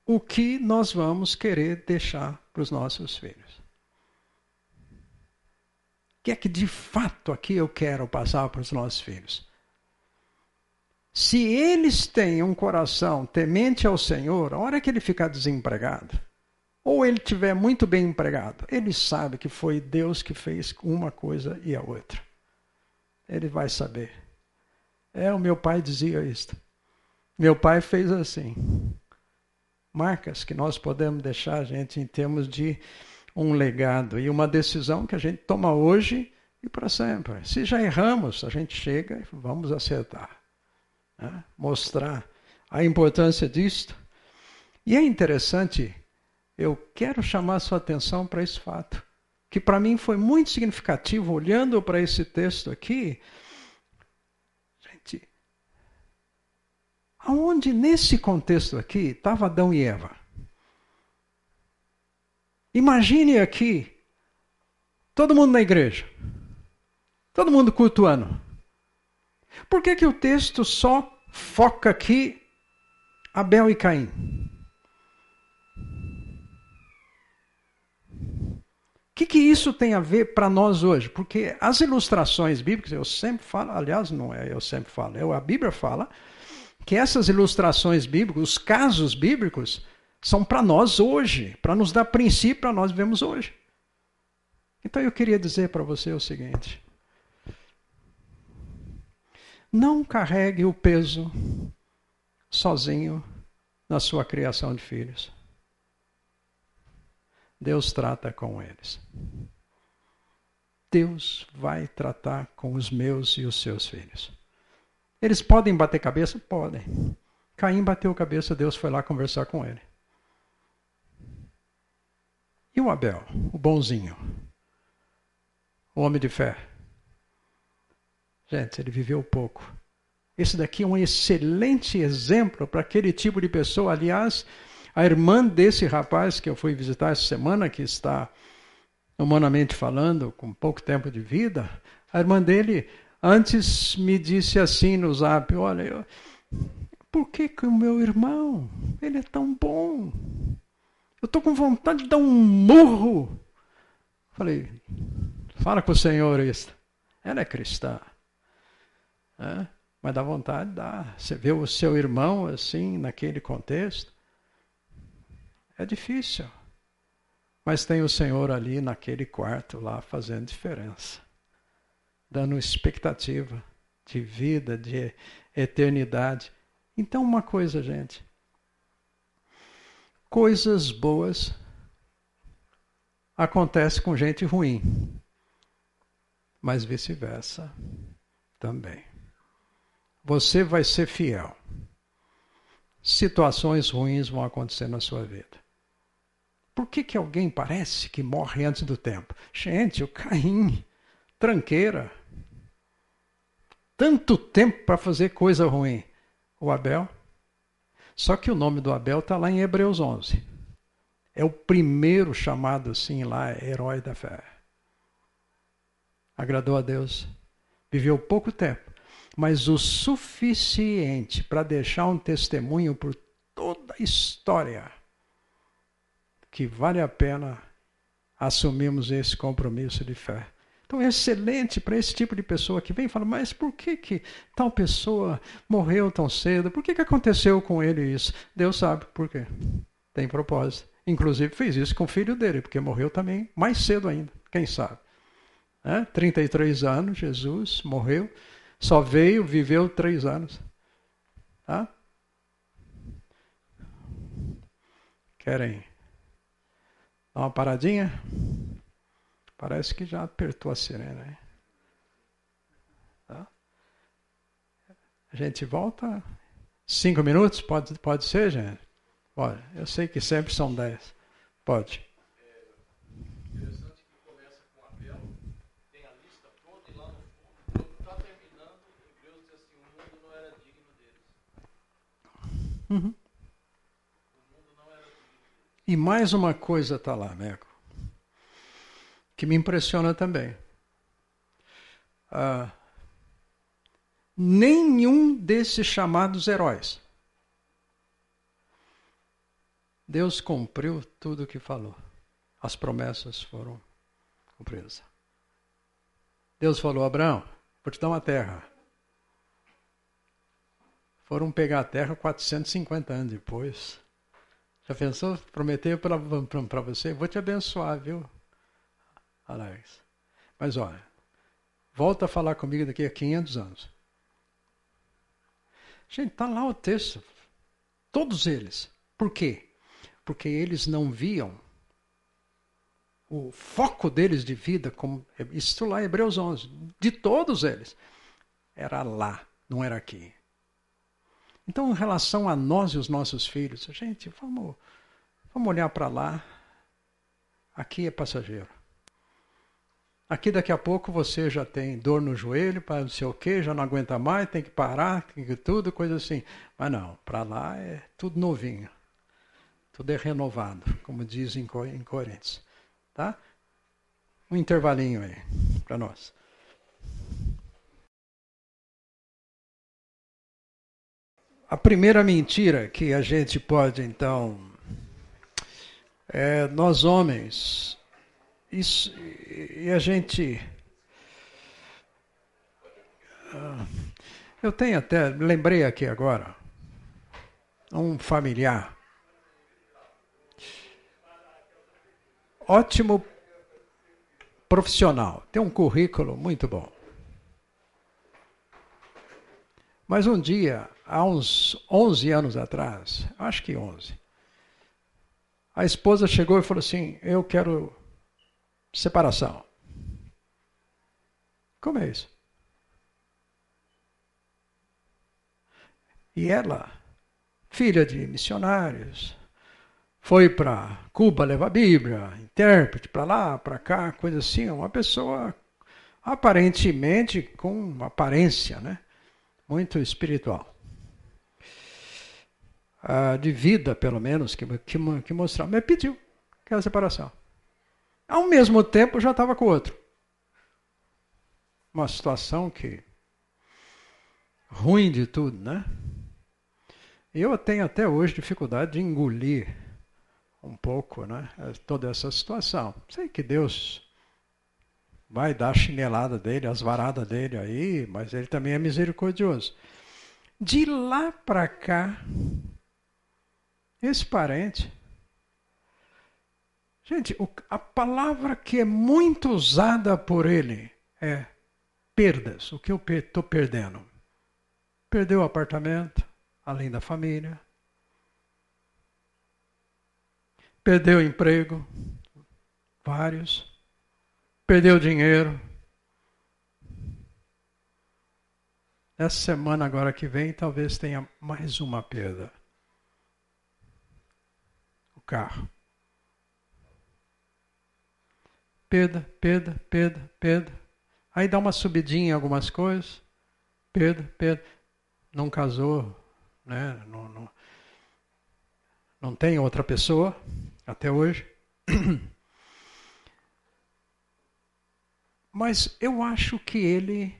o que nós vamos querer deixar para os nossos filhos. O que é que de fato aqui eu quero passar para os nossos filhos? Se eles têm um coração temente ao Senhor, a hora que ele ficar desempregado, ou ele tiver muito bem empregado, ele sabe que foi Deus que fez uma coisa e a outra. Ele vai saber. É, o meu pai dizia isto. Meu pai fez assim. Marcas que nós podemos deixar, gente, em termos de um legado e uma decisão que a gente toma hoje e para sempre. Se já erramos, a gente chega e vamos acertar. Né? Mostrar a importância disto. E é interessante, eu quero chamar a sua atenção para esse fato, que para mim foi muito significativo, olhando para esse texto aqui. Gente, aonde nesse contexto aqui estava Adão e Eva? Imagine aqui, todo mundo na igreja, todo mundo cultuando. Por que, que o texto só foca aqui Abel e Caim? O que, que isso tem a ver para nós hoje? Porque as ilustrações bíblicas, eu sempre falo, aliás, não é eu sempre falo, eu, a Bíblia fala que essas ilustrações bíblicas, os casos bíblicos, são para nós hoje, para nos dar princípio para nós vivemos hoje. Então eu queria dizer para você o seguinte: não carregue o peso sozinho na sua criação de filhos. Deus trata com eles. Deus vai tratar com os meus e os seus filhos. Eles podem bater cabeça? Podem. Caim bateu cabeça, Deus foi lá conversar com ele. E o Abel, o bonzinho, o homem de fé? Gente, ele viveu pouco. Esse daqui é um excelente exemplo para aquele tipo de pessoa. Aliás, a irmã desse rapaz que eu fui visitar essa semana, que está humanamente falando, com pouco tempo de vida, a irmã dele antes me disse assim no zap: Olha, eu, por que, que o meu irmão, ele é tão bom? Eu estou com vontade de dar um murro. Falei, fala com o Senhor isso. Ela é cristã. É? Mas dá vontade, dá. Você vê o seu irmão assim, naquele contexto. É difícil. Mas tem o Senhor ali naquele quarto lá fazendo diferença. Dando expectativa de vida, de eternidade. Então, uma coisa, gente coisas boas acontecem com gente ruim, mas vice-versa também. Você vai ser fiel. Situações ruins vão acontecer na sua vida. Por que, que alguém parece que morre antes do tempo? Gente, o Caim, tranqueira. Tanto tempo para fazer coisa ruim. O Abel, só que o nome do Abel está lá em Hebreus 11. É o primeiro chamado assim lá, herói da fé. Agradou a Deus. Viveu pouco tempo, mas o suficiente para deixar um testemunho por toda a história que vale a pena assumirmos esse compromisso de fé. Então é excelente para esse tipo de pessoa que vem e fala, mas por que, que tal pessoa morreu tão cedo? Por que, que aconteceu com ele isso? Deus sabe por quê. Tem propósito. Inclusive fez isso com o filho dele, porque morreu também mais cedo ainda, quem sabe. É? 33 anos, Jesus morreu, só veio, viveu três anos. Tá? Querem dar uma paradinha? Parece que já apertou a sirene. Tá? A gente volta. Cinco minutos? Pode, pode ser, gente? Olha, eu sei que sempre são dez. Pode. É interessante que começa com a Uhum. E mais uma coisa está lá, Meco, que me impressiona também. Ah, nenhum desses chamados heróis. Deus cumpriu tudo o que falou. As promessas foram cumpridas. Deus falou: Abraão, vou te dar uma terra. Foram pegar a terra 450 anos depois. Já pensou? Prometeu para você, vou te abençoar, viu, Alex? Mas olha, volta a falar comigo daqui a 500 anos. Gente, está lá o texto. Todos eles. Por quê? Porque eles não viam o foco deles de vida, como isso lá Hebreus 11, de todos eles, era lá, não era aqui. Então, em relação a nós e os nossos filhos, gente, vamos, vamos olhar para lá. Aqui é passageiro. Aqui daqui a pouco você já tem dor no joelho, para não sei o quê, já não aguenta mais, tem que parar, tem que tudo, coisa assim. Mas não, para lá é tudo novinho. Tudo é renovado, como dizem em Coríntios. Tá? Um intervalinho aí para nós. A primeira mentira que a gente pode, então, é nós homens, isso, e a gente. Ah, eu tenho até, lembrei aqui agora, um familiar ótimo profissional, tem um currículo muito bom. Mas um dia, há uns 11 anos atrás, acho que 11, a esposa chegou e falou assim: Eu quero separação. Como é isso? E ela, filha de missionários, foi para Cuba levar Bíblia, intérprete para lá, para cá, coisa assim, uma pessoa aparentemente com aparência, né? Muito espiritual. Ah, de vida, pelo menos, que, que, que. Mas pediu aquela separação. Ao mesmo tempo, já estava com outro. Uma situação que. ruim de tudo, né? Eu tenho até hoje dificuldade de engolir um pouco, né? Toda essa situação. Sei que Deus vai dar a chinelada dele, as varadas dele aí, mas ele também é misericordioso. De lá para cá, esse parente. Gente, a palavra que é muito usada por ele é perdas. O que eu estou perdendo? Perdeu o apartamento, além da família Perdeu o emprego, vários. Perdeu dinheiro. Essa semana agora que vem talvez tenha mais uma perda. O carro. Perda, perda, perda, perda. Aí dá uma subidinha em algumas coisas. Perda, perda. Não casou, né? Não, não, não tem outra pessoa até hoje. Mas eu acho que ele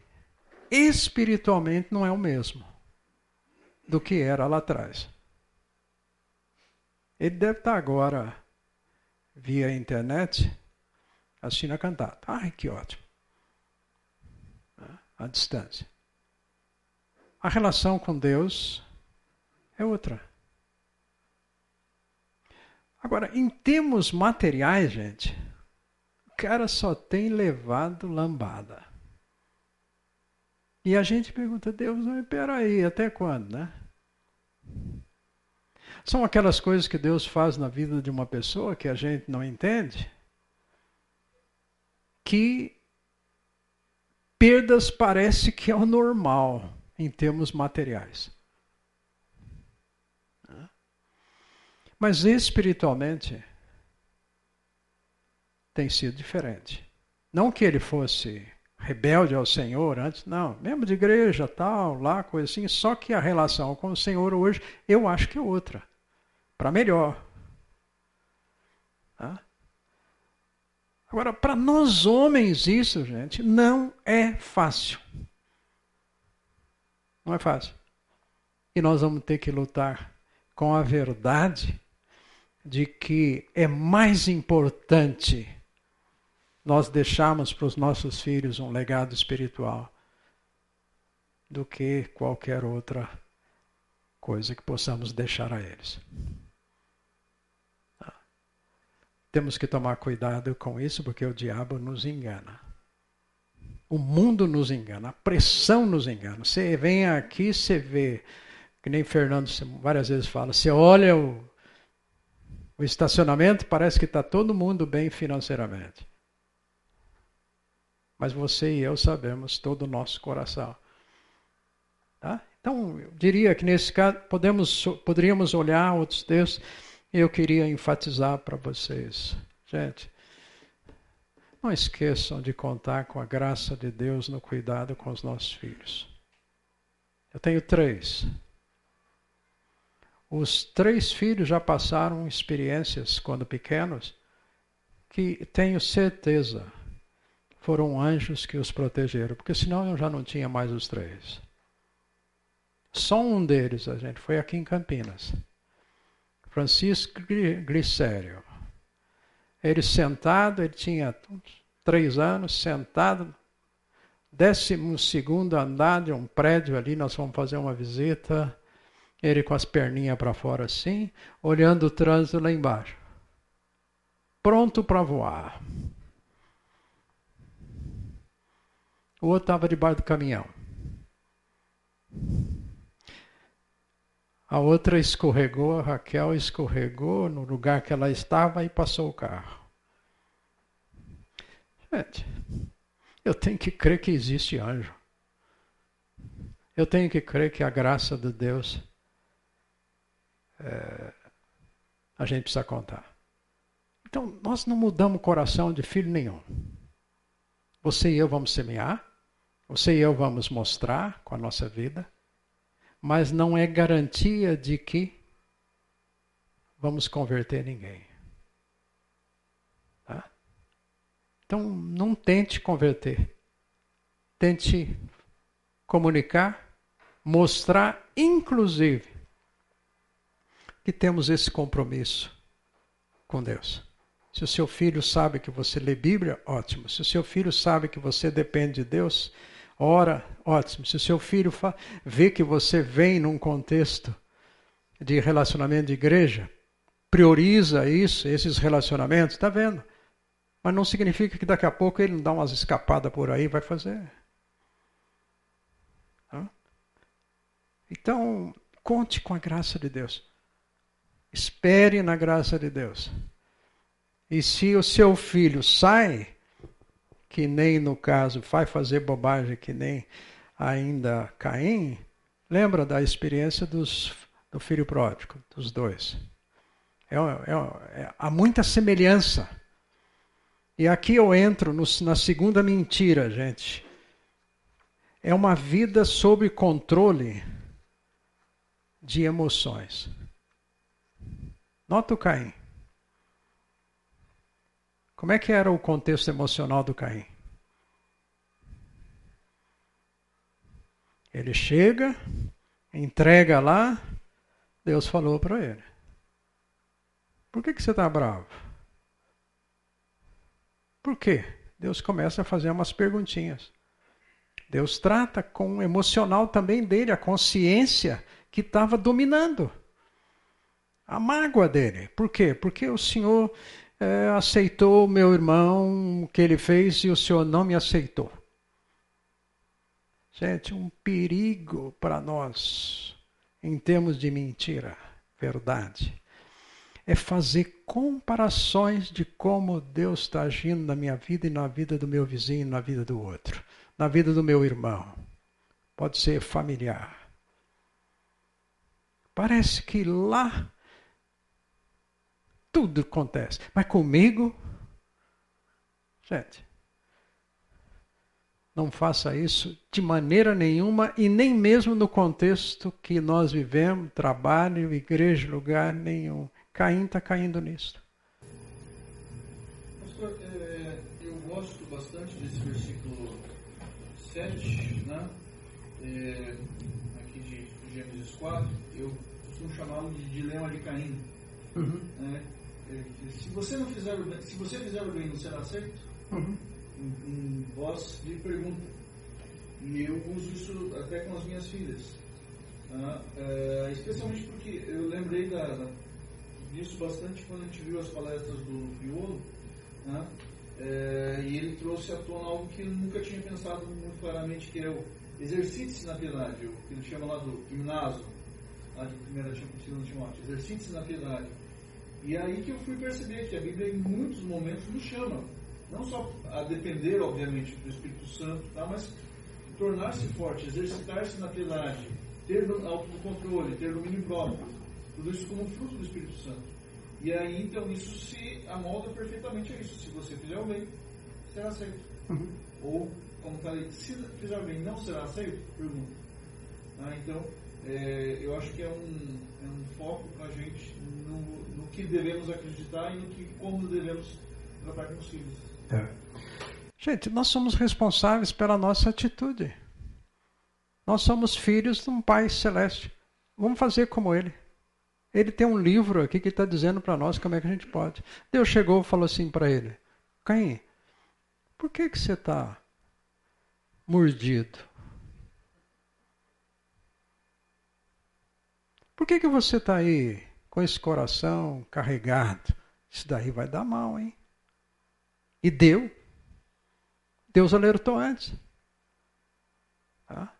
espiritualmente não é o mesmo do que era lá atrás. Ele deve estar agora via internet assistindo a cantata. Ai, que ótimo. A distância. A relação com Deus é outra. Agora, em termos materiais, gente, cara só tem levado lambada. E a gente pergunta, Deus, mas peraí, até quando, né? São aquelas coisas que Deus faz na vida de uma pessoa que a gente não entende, que perdas parece que é o normal em termos materiais. Mas espiritualmente tem sido diferente. Não que ele fosse rebelde ao Senhor antes, não, membro de igreja, tal, lá, coisa assim, só que a relação com o Senhor hoje, eu acho que é outra, para melhor. Tá? Agora, para nós homens, isso, gente, não é fácil. Não é fácil. E nós vamos ter que lutar com a verdade de que é mais importante nós deixarmos para os nossos filhos um legado espiritual do que qualquer outra coisa que possamos deixar a eles. Tá? Temos que tomar cuidado com isso, porque o diabo nos engana. O mundo nos engana, a pressão nos engana. Você vem aqui, você vê, que nem Fernando várias vezes fala, você olha o, o estacionamento, parece que está todo mundo bem financeiramente. Mas você e eu sabemos todo o nosso coração. Tá? Então, eu diria que nesse caso podemos, poderíamos olhar outros textos e eu queria enfatizar para vocês. Gente, não esqueçam de contar com a graça de Deus no cuidado com os nossos filhos. Eu tenho três. Os três filhos já passaram experiências quando pequenos que tenho certeza foram anjos que os protegeram, porque senão eu já não tinha mais os três. Só um deles, a gente, foi aqui em Campinas. Francisco Glicério. Ele sentado, ele tinha três anos, sentado, décimo segundo andar de um prédio ali, nós fomos fazer uma visita, ele com as perninhas para fora assim, olhando o trânsito lá embaixo. Pronto para voar. O outro estava debaixo do caminhão. A outra escorregou, a Raquel escorregou no lugar que ela estava e passou o carro. Gente, eu tenho que crer que existe anjo. Eu tenho que crer que a graça de Deus é, a gente precisa contar. Então, nós não mudamos o coração de filho nenhum. Você e eu vamos semear, você e eu vamos mostrar com a nossa vida, mas não é garantia de que vamos converter ninguém. Tá? Então, não tente converter. Tente comunicar, mostrar, inclusive, que temos esse compromisso com Deus. Se o seu filho sabe que você lê Bíblia, ótimo. Se o seu filho sabe que você depende de Deus, Ora, ótimo. Se o seu filho vê que você vem num contexto de relacionamento de igreja, prioriza isso, esses relacionamentos, está vendo? Mas não significa que daqui a pouco ele não dá umas escapadas por aí vai fazer. Então, conte com a graça de Deus. Espere na graça de Deus. E se o seu filho sai que nem no caso vai fazer bobagem que nem ainda Caim, lembra da experiência dos, do filho pródigo, dos dois. É, é, é, há muita semelhança. E aqui eu entro no, na segunda mentira, gente. É uma vida sob controle de emoções. Nota o Caim. Como é que era o contexto emocional do Caim? Ele chega, entrega lá, Deus falou para ele: Por que, que você está bravo? Por quê? Deus começa a fazer umas perguntinhas. Deus trata com o emocional também dele, a consciência que estava dominando. A mágoa dele. Por quê? Porque o Senhor é, aceitou meu irmão o que ele fez e o senhor não me aceitou. Gente, um perigo para nós em termos de mentira, verdade, é fazer comparações de como Deus está agindo na minha vida e na vida do meu vizinho, na vida do outro, na vida do meu irmão. Pode ser familiar. Parece que lá tudo acontece. Mas comigo, gente, Não faça isso de maneira nenhuma e nem mesmo no contexto que nós vivemos, trabalho, igreja, lugar nenhum. Caim está caindo nisso. Pastor, é, eu gosto bastante desse versículo 7, né? É, aqui de Gênesis 4, eu costumo chamá-lo de dilema de Caim. Uhum. Né? Se você não fizer o bem, se você fizer o bem, não será aceito? Uhum. Em voz de pergunta. E eu uso isso até com as minhas filhas. Tá? É, especialmente porque eu lembrei da, da, disso bastante quando a gente viu as palestras do Piolo. Né? É, e ele trouxe à tona algo que eu nunca tinha pensado muito claramente, que é o exercite-se na piedade, o que ele chama lá do gimnasio, lá de 1 Timóteo, exercite-se na piedade. E é aí que eu fui perceber que a Bíblia em muitos momentos nos chama, não só a depender, obviamente, do Espírito Santo, tá, mas tornar-se forte, exercitar-se na piedade, ter autocontrole, ter domínio próprio, tudo isso como fruto do Espírito Santo. E aí, então, isso se amolda perfeitamente a isso. Se você fizer o bem, será aceito. Uhum. Ou, como está ali, se fizer o bem não será aceito? Pergunta. Ah, então, é, eu acho que é um, é um foco para a gente no, que devemos acreditar e no que, como devemos tratar com os filhos. É. Gente, nós somos responsáveis pela nossa atitude. Nós somos filhos de um Pai Celeste. Vamos fazer como Ele. Ele tem um livro aqui que está dizendo para nós como é que a gente pode. Deus chegou e falou assim para ele: Caim, por que, que você está mordido? Por que, que você está aí com esse coração carregado? Isso daí vai dar mal, hein? E deu. Deus alertou antes. Tá?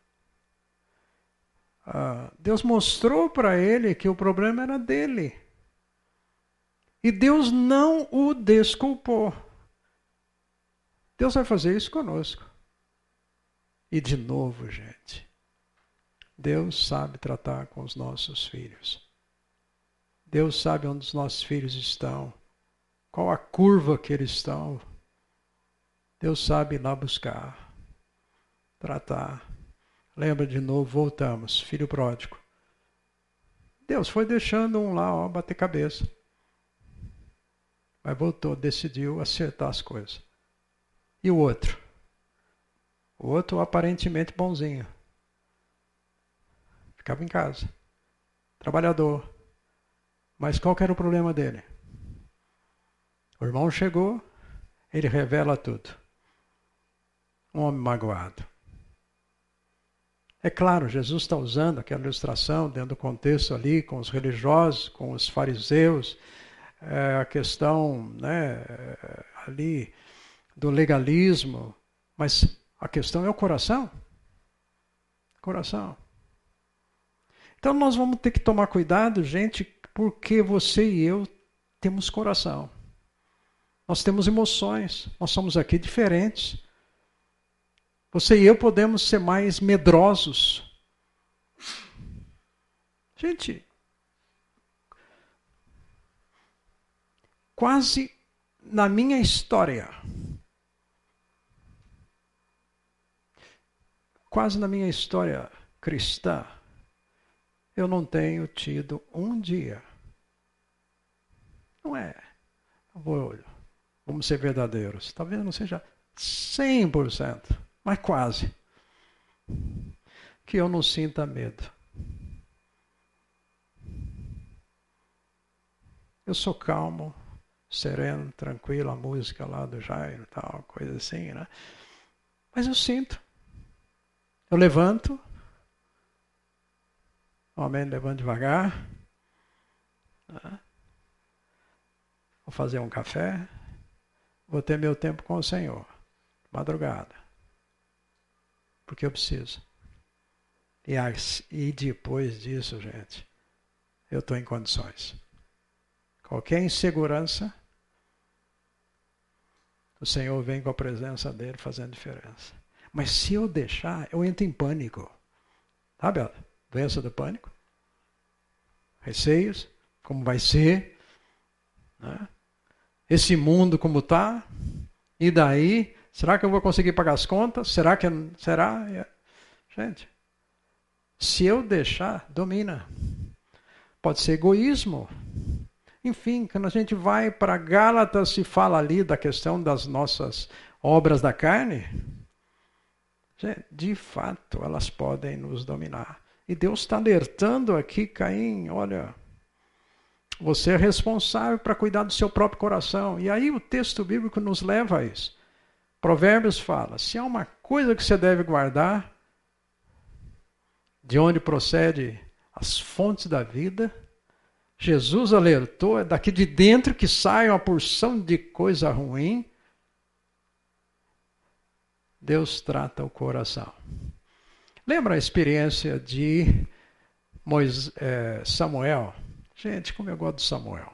Ah, Deus mostrou para ele que o problema era dele. E Deus não o desculpou. Deus vai fazer isso conosco. E de novo, gente, Deus sabe tratar com os nossos filhos. Deus sabe onde os nossos filhos estão, qual a curva que eles estão. Deus sabe ir lá buscar, tratar. Lembra de novo, voltamos, filho pródigo. Deus foi deixando um lá, ó, bater cabeça. Mas voltou, decidiu acertar as coisas. E o outro? O outro aparentemente bonzinho. Ficava em casa. Trabalhador. Mas qual era o problema dele? O irmão chegou, ele revela tudo. Um homem magoado. É claro, Jesus está usando aquela ilustração dentro do contexto ali, com os religiosos, com os fariseus, é, a questão né, ali do legalismo, mas a questão é o coração. Coração. Então nós vamos ter que tomar cuidado, gente, porque você e eu temos coração. Nós temos emoções, nós somos aqui diferentes. Você e eu podemos ser mais medrosos. Gente, quase na minha história, quase na minha história cristã, eu não tenho tido um dia. Não é. Vou, vamos ser verdadeiros. Talvez não seja 100%, mas quase. Que eu não sinta medo. Eu sou calmo, sereno, tranquilo, a música lá do Jairo, tal, coisa assim, né? Mas eu sinto. Eu levanto, Amém. Levando devagar. Vou fazer um café. Vou ter meu tempo com o Senhor. Madrugada. Porque eu preciso. E, e depois disso, gente, eu estou em condições. Qualquer insegurança, o Senhor vem com a presença dele fazendo diferença. Mas se eu deixar, eu entro em pânico. Sabe? Doença do pânico receios, como vai ser, né? esse mundo como está, e daí Será que eu vou conseguir pagar as contas? Será que será? Gente, se eu deixar, domina. Pode ser egoísmo. Enfim, quando a gente vai para Gálatas, se fala ali da questão das nossas obras da carne. De fato, elas podem nos dominar. E Deus está alertando aqui, Caim: olha, você é responsável para cuidar do seu próprio coração. E aí o texto bíblico nos leva a isso. Provérbios fala: se há uma coisa que você deve guardar, de onde procede as fontes da vida, Jesus alertou, é daqui de dentro que sai uma porção de coisa ruim. Deus trata o coração. Lembra a experiência de Moisés, é, Samuel? Gente, como eu gosto de Samuel.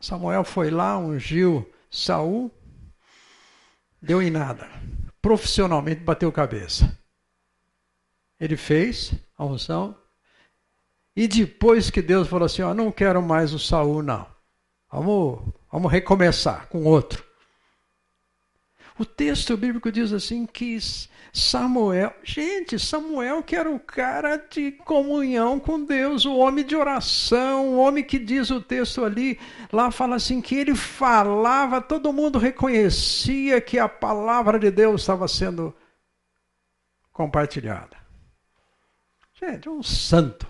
Samuel foi lá, ungiu Saul, deu em nada. Profissionalmente bateu cabeça. Ele fez a unção. E depois que Deus falou assim: ó, não quero mais o Saul, não. Vamos, vamos recomeçar com outro. O texto bíblico diz assim que Samuel, gente, Samuel que era o cara de comunhão com Deus, o homem de oração, o homem que diz o texto ali, lá fala assim que ele falava, todo mundo reconhecia que a palavra de Deus estava sendo compartilhada. Gente, um santo.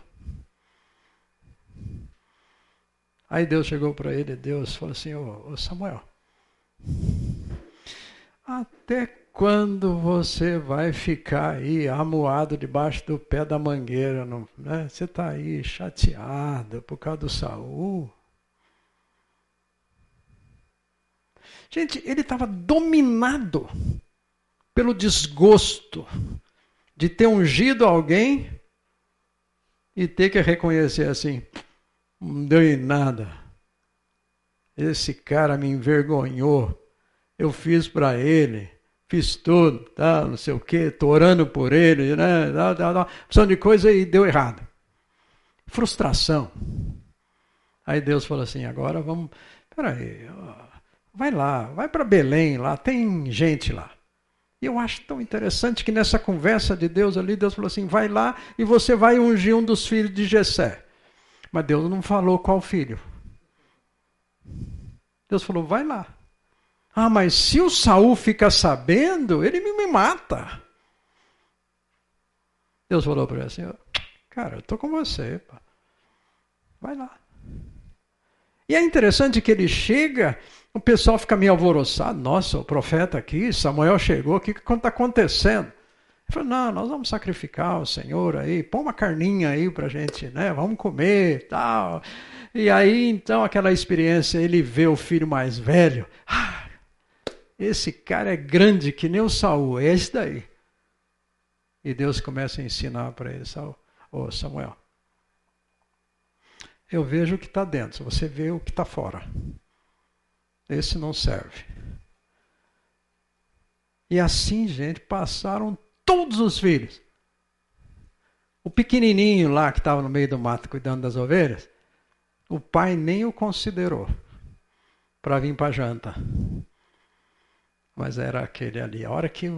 Aí Deus chegou para ele, Deus falou assim, ô, Samuel, até quando você vai ficar aí amuado debaixo do pé da mangueira? Não, né? Você está aí chateado por causa do Saul? Gente, ele estava dominado pelo desgosto de ter ungido alguém e ter que reconhecer assim: não deu em nada. Esse cara me envergonhou eu fiz para ele, fiz tudo, tá, não sei o quê, estou orando por ele, né, tá, tá, tá, opção de coisa e deu errado. Frustração. Aí Deus falou assim, agora vamos, peraí, vai lá, vai para Belém, lá tem gente lá. E eu acho tão interessante que nessa conversa de Deus ali, Deus falou assim, vai lá e você vai ungir um dos filhos de Jessé. Mas Deus não falou qual filho. Deus falou, vai lá. Ah, mas se o Saul fica sabendo, ele me mata. Deus falou para ele assim: Cara, eu estou com você. Pá. Vai lá. E é interessante que ele chega, o pessoal fica meio alvoroçado. Nossa, o profeta aqui, Samuel chegou, o que está acontecendo? Ele falou: Não, nós vamos sacrificar o Senhor aí, põe uma carninha aí para gente, né? Vamos comer tal. E aí, então, aquela experiência, ele vê o filho mais velho. Ah, esse cara é grande que nem o Saul, é esse daí. E Deus começa a ensinar para ele, Saul, oh, Samuel. Eu vejo o que está dentro, você vê o que está fora. Esse não serve. E assim, gente, passaram todos os filhos. O pequenininho lá que estava no meio do mato cuidando das ovelhas, o pai nem o considerou para vir para janta mas era aquele ali. A hora que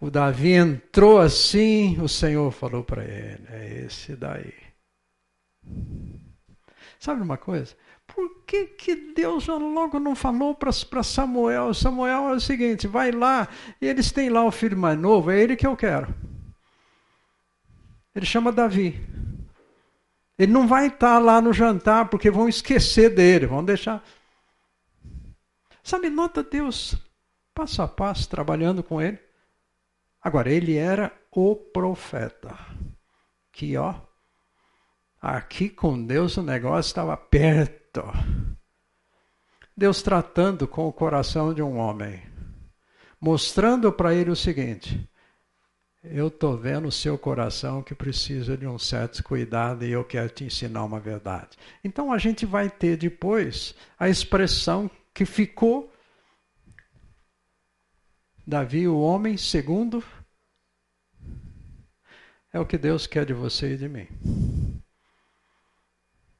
o, Davi entrou assim, o Senhor falou para ele: é esse daí. Sabe uma coisa? Por que, que Deus logo não falou para Samuel? Samuel é o seguinte: vai lá, e eles têm lá o filho mais novo, é ele que eu quero. Ele chama Davi. Ele não vai estar lá no jantar porque vão esquecer dele, vão deixar. Sabe, nota Deus passo a passo, trabalhando com ele. Agora, ele era o profeta. Que, ó, aqui com Deus o negócio estava perto. Deus tratando com o coração de um homem, mostrando para ele o seguinte: eu estou vendo o seu coração que precisa de um certo cuidado e eu quero te ensinar uma verdade. Então a gente vai ter depois a expressão que ficou Davi, o homem segundo, é o que Deus quer de você e de mim.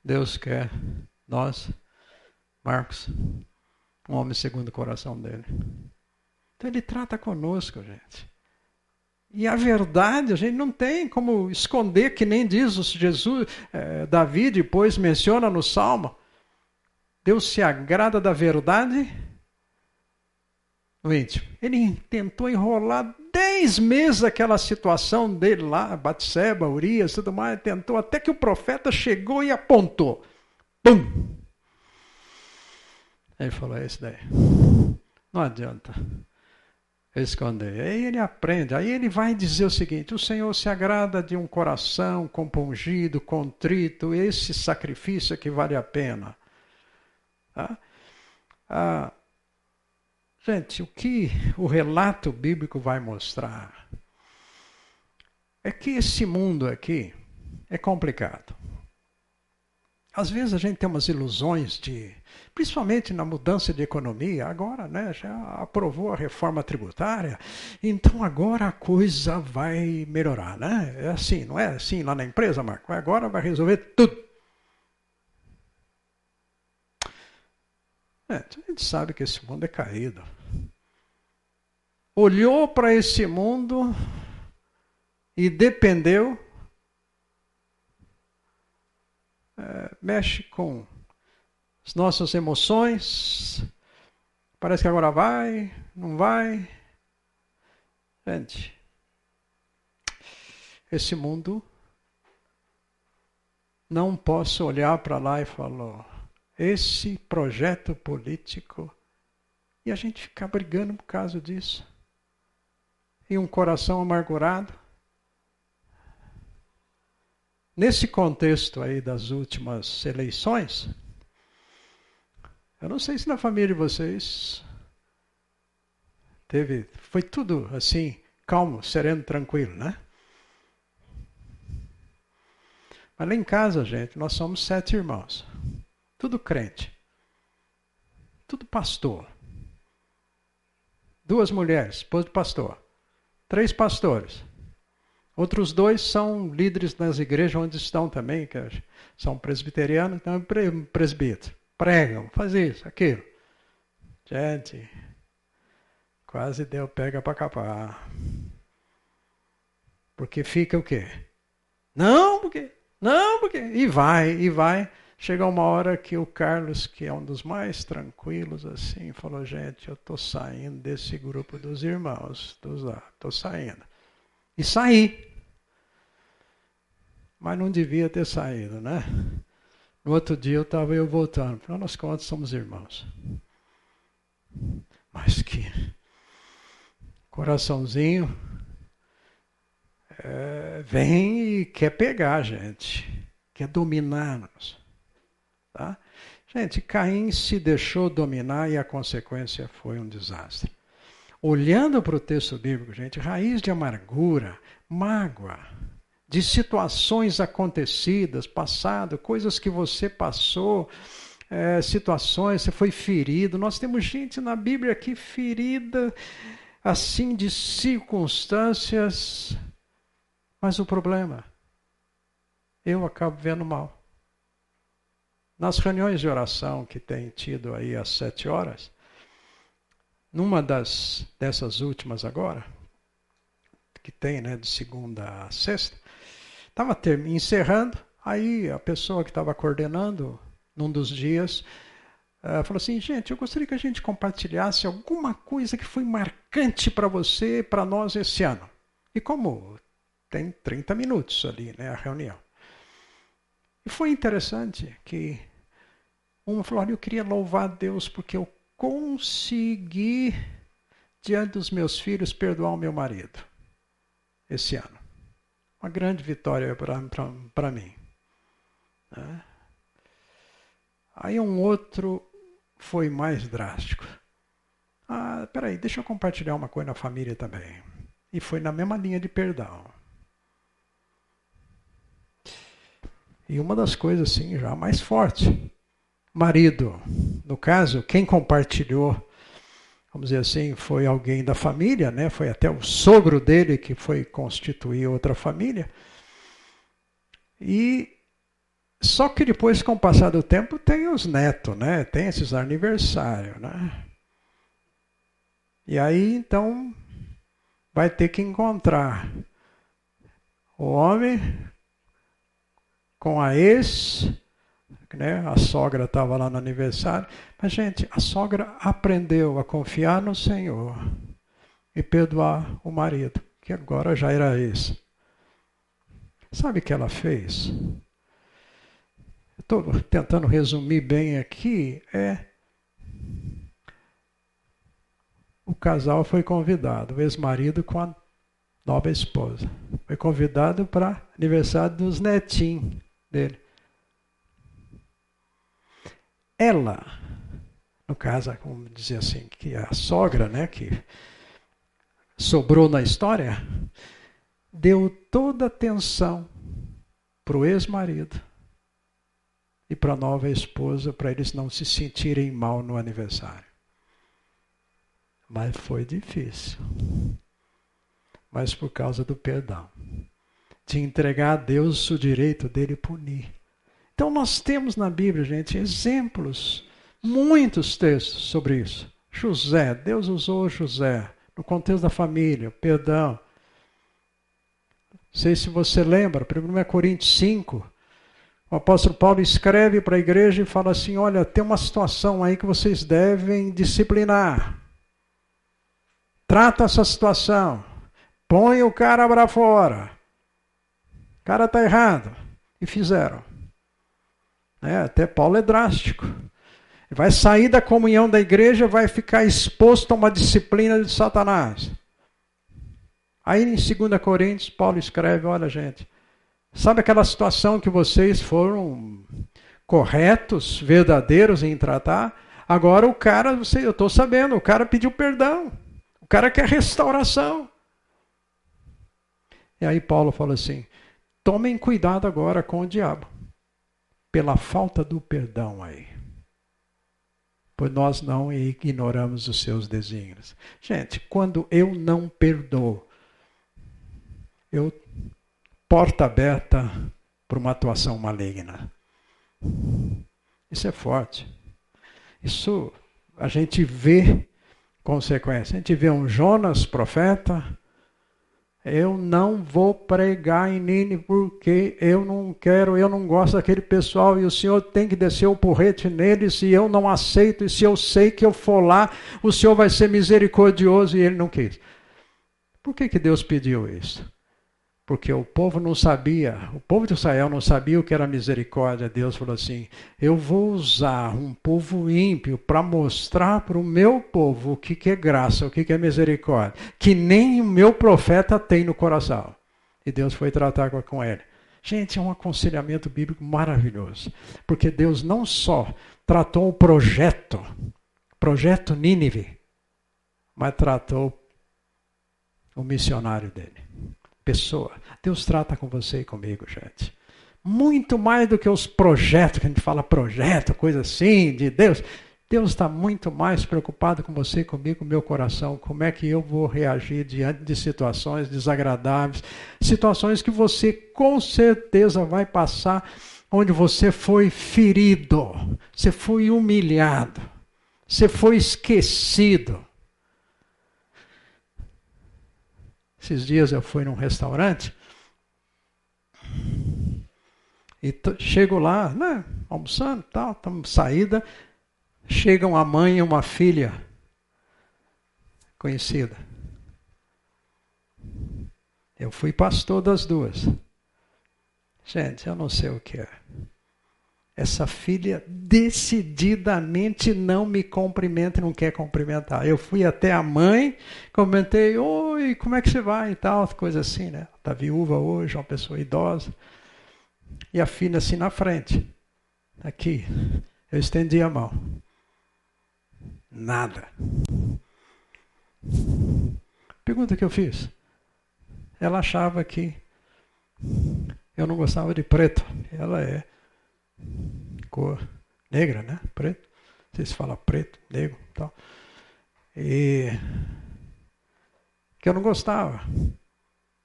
Deus quer nós, Marcos, um homem segundo o coração dele. Então ele trata conosco, gente. E a verdade, a gente não tem como esconder, que nem diz Jesus, eh, Davi depois menciona no Salmo. Deus se agrada da verdade íntimo. Ele tentou enrolar dez meses aquela situação dele lá, Batseba, Urias, tudo mais, tentou, até que o profeta chegou e apontou. Pum! Ele falou, é isso daí. Não adianta esconder. Aí ele aprende, aí ele vai dizer o seguinte: o Senhor se agrada de um coração compungido, contrito, esse sacrifício é que vale a pena. Tá? Ah, gente, o que o relato bíblico vai mostrar é que esse mundo aqui é complicado. Às vezes a gente tem umas ilusões de, principalmente na mudança de economia, agora né, já aprovou a reforma tributária, então agora a coisa vai melhorar. Né? É assim, não é assim lá na empresa, Marco? Agora vai resolver tudo. É, a gente sabe que esse mundo é caído. Olhou para esse mundo e dependeu é, mexe com as nossas emoções. Parece que agora vai, não vai. Gente, esse mundo não posso olhar para lá e falar, esse projeto político, e a gente ficar brigando por causa disso. E um coração amargurado. Nesse contexto aí das últimas eleições, eu não sei se na família de vocês teve, foi tudo assim, calmo, sereno, tranquilo, né? Mas lá em casa, gente, nós somos sete irmãos. Tudo crente. Tudo pastor. Duas mulheres, esposa de pastor. Três pastores. Outros dois são líderes nas igrejas onde estão também, que são presbiterianos, então é presbítero. Pregam, faz isso, aquilo. Gente, quase deu pega para capar. Porque fica o quê? Não, porque, não, porque. E vai, e vai. Chega uma hora que o Carlos, que é um dos mais tranquilos, assim, falou: gente, eu estou saindo desse grupo dos irmãos, dos lá, estou saindo. E saí. Mas não devia ter saído, né? No outro dia eu estava eu voltando. Afinal das contas, somos irmãos. Mas que coraçãozinho é, vem e quer pegar a gente, quer dominar-nos. Gente, Caim se deixou dominar e a consequência foi um desastre. Olhando para o texto bíblico, gente, raiz de amargura, mágoa, de situações acontecidas, passado, coisas que você passou, é, situações, você foi ferido. Nós temos gente na Bíblia aqui ferida, assim, de circunstâncias. Mas o problema, eu acabo vendo mal. Nas reuniões de oração que tem tido aí às sete horas, numa das dessas últimas agora, que tem, né, de segunda a sexta, estava encerrando, aí a pessoa que estava coordenando num dos dias uh, falou assim, gente, eu gostaria que a gente compartilhasse alguma coisa que foi marcante para você, para nós esse ano. E como tem 30 minutos ali, né, a reunião. E foi interessante que uma falou, olha, eu queria louvar a Deus porque eu consegui, diante dos meus filhos, perdoar o meu marido esse ano. Uma grande vitória para mim. Né? Aí um outro foi mais drástico. Ah, peraí, deixa eu compartilhar uma coisa na família também. E foi na mesma linha de perdão. E uma das coisas assim já mais forte marido. No caso, quem compartilhou, vamos dizer assim, foi alguém da família, né? Foi até o sogro dele que foi constituir outra família. E só que depois, com o passar do tempo, tem os netos, né? Tem esses aniversários, né? E aí então vai ter que encontrar o homem com a ex, né? a sogra estava lá no aniversário. Mas, gente, a sogra aprendeu a confiar no Senhor e perdoar o marido, que agora já era ex. Sabe o que ela fez? Estou tentando resumir bem aqui. É o casal foi convidado, o ex-marido com a nova esposa. Foi convidado para aniversário dos netinhos dele. Ela, no caso, como dizer assim, que a sogra, né, que sobrou na história, deu toda a atenção para o ex-marido e para a nova esposa, para eles não se sentirem mal no aniversário. Mas foi difícil. Mas por causa do perdão. De entregar a Deus o direito dele punir. Então nós temos na Bíblia, gente, exemplos, muitos textos sobre isso. José, Deus usou José no contexto da família, perdão. Não sei se você lembra, 1 Coríntios 5, o apóstolo Paulo escreve para a igreja e fala assim: olha, tem uma situação aí que vocês devem disciplinar. Trata essa situação. Põe o cara para fora. O cara está errado. E fizeram. É, até Paulo é drástico. Vai sair da comunhão da igreja, vai ficar exposto a uma disciplina de Satanás. Aí em 2 Coríntios, Paulo escreve: olha, gente, sabe aquela situação que vocês foram corretos, verdadeiros em tratar? Agora o cara, eu estou sabendo, o cara pediu perdão cara quer restauração. E aí Paulo fala assim: tomem cuidado agora com o diabo, pela falta do perdão aí. Pois nós não ignoramos os seus desígnios. Gente, quando eu não perdoo, eu porta aberta para uma atuação maligna. Isso é forte. Isso a gente vê consequência. A gente vê um Jonas, profeta, eu não vou pregar em Nini porque eu não quero, eu não gosto daquele pessoal e o Senhor tem que descer o porrete neles e eu não aceito. E se eu sei que eu for lá, o Senhor vai ser misericordioso e ele não quis. Por que, que Deus pediu isso? Porque o povo não sabia, o povo de Israel não sabia o que era misericórdia. Deus falou assim: Eu vou usar um povo ímpio para mostrar para o meu povo o que, que é graça, o que, que é misericórdia, que nem o meu profeta tem no coração. E Deus foi tratar com ele. Gente, é um aconselhamento bíblico maravilhoso, porque Deus não só tratou o projeto, projeto Nínive, mas tratou o missionário dele pessoa. Deus trata com você e comigo, gente. Muito mais do que os projetos, que a gente fala projeto, coisa assim, de Deus. Deus está muito mais preocupado com você, comigo, com meu coração. Como é que eu vou reagir diante de situações desagradáveis, situações que você com certeza vai passar, onde você foi ferido, você foi humilhado, você foi esquecido. Esses dias eu fui num restaurante e chego lá, né, almoçando, tal, estamos saída, chegam a mãe e uma filha conhecida. Eu fui pastor das duas. Gente, eu não sei o que é. Essa filha decididamente não me cumprimenta e não quer cumprimentar. Eu fui até a mãe, comentei, oi, como é que você vai e tal, coisa assim, né? Está viúva hoje, uma pessoa idosa. E a filha assim na frente. Aqui. Eu estendi a mão. Nada. Pergunta que eu fiz. Ela achava que eu não gostava de preto. Ela é cor negra, né? Preto. Não sei se fala preto, negro tal. E que eu não gostava.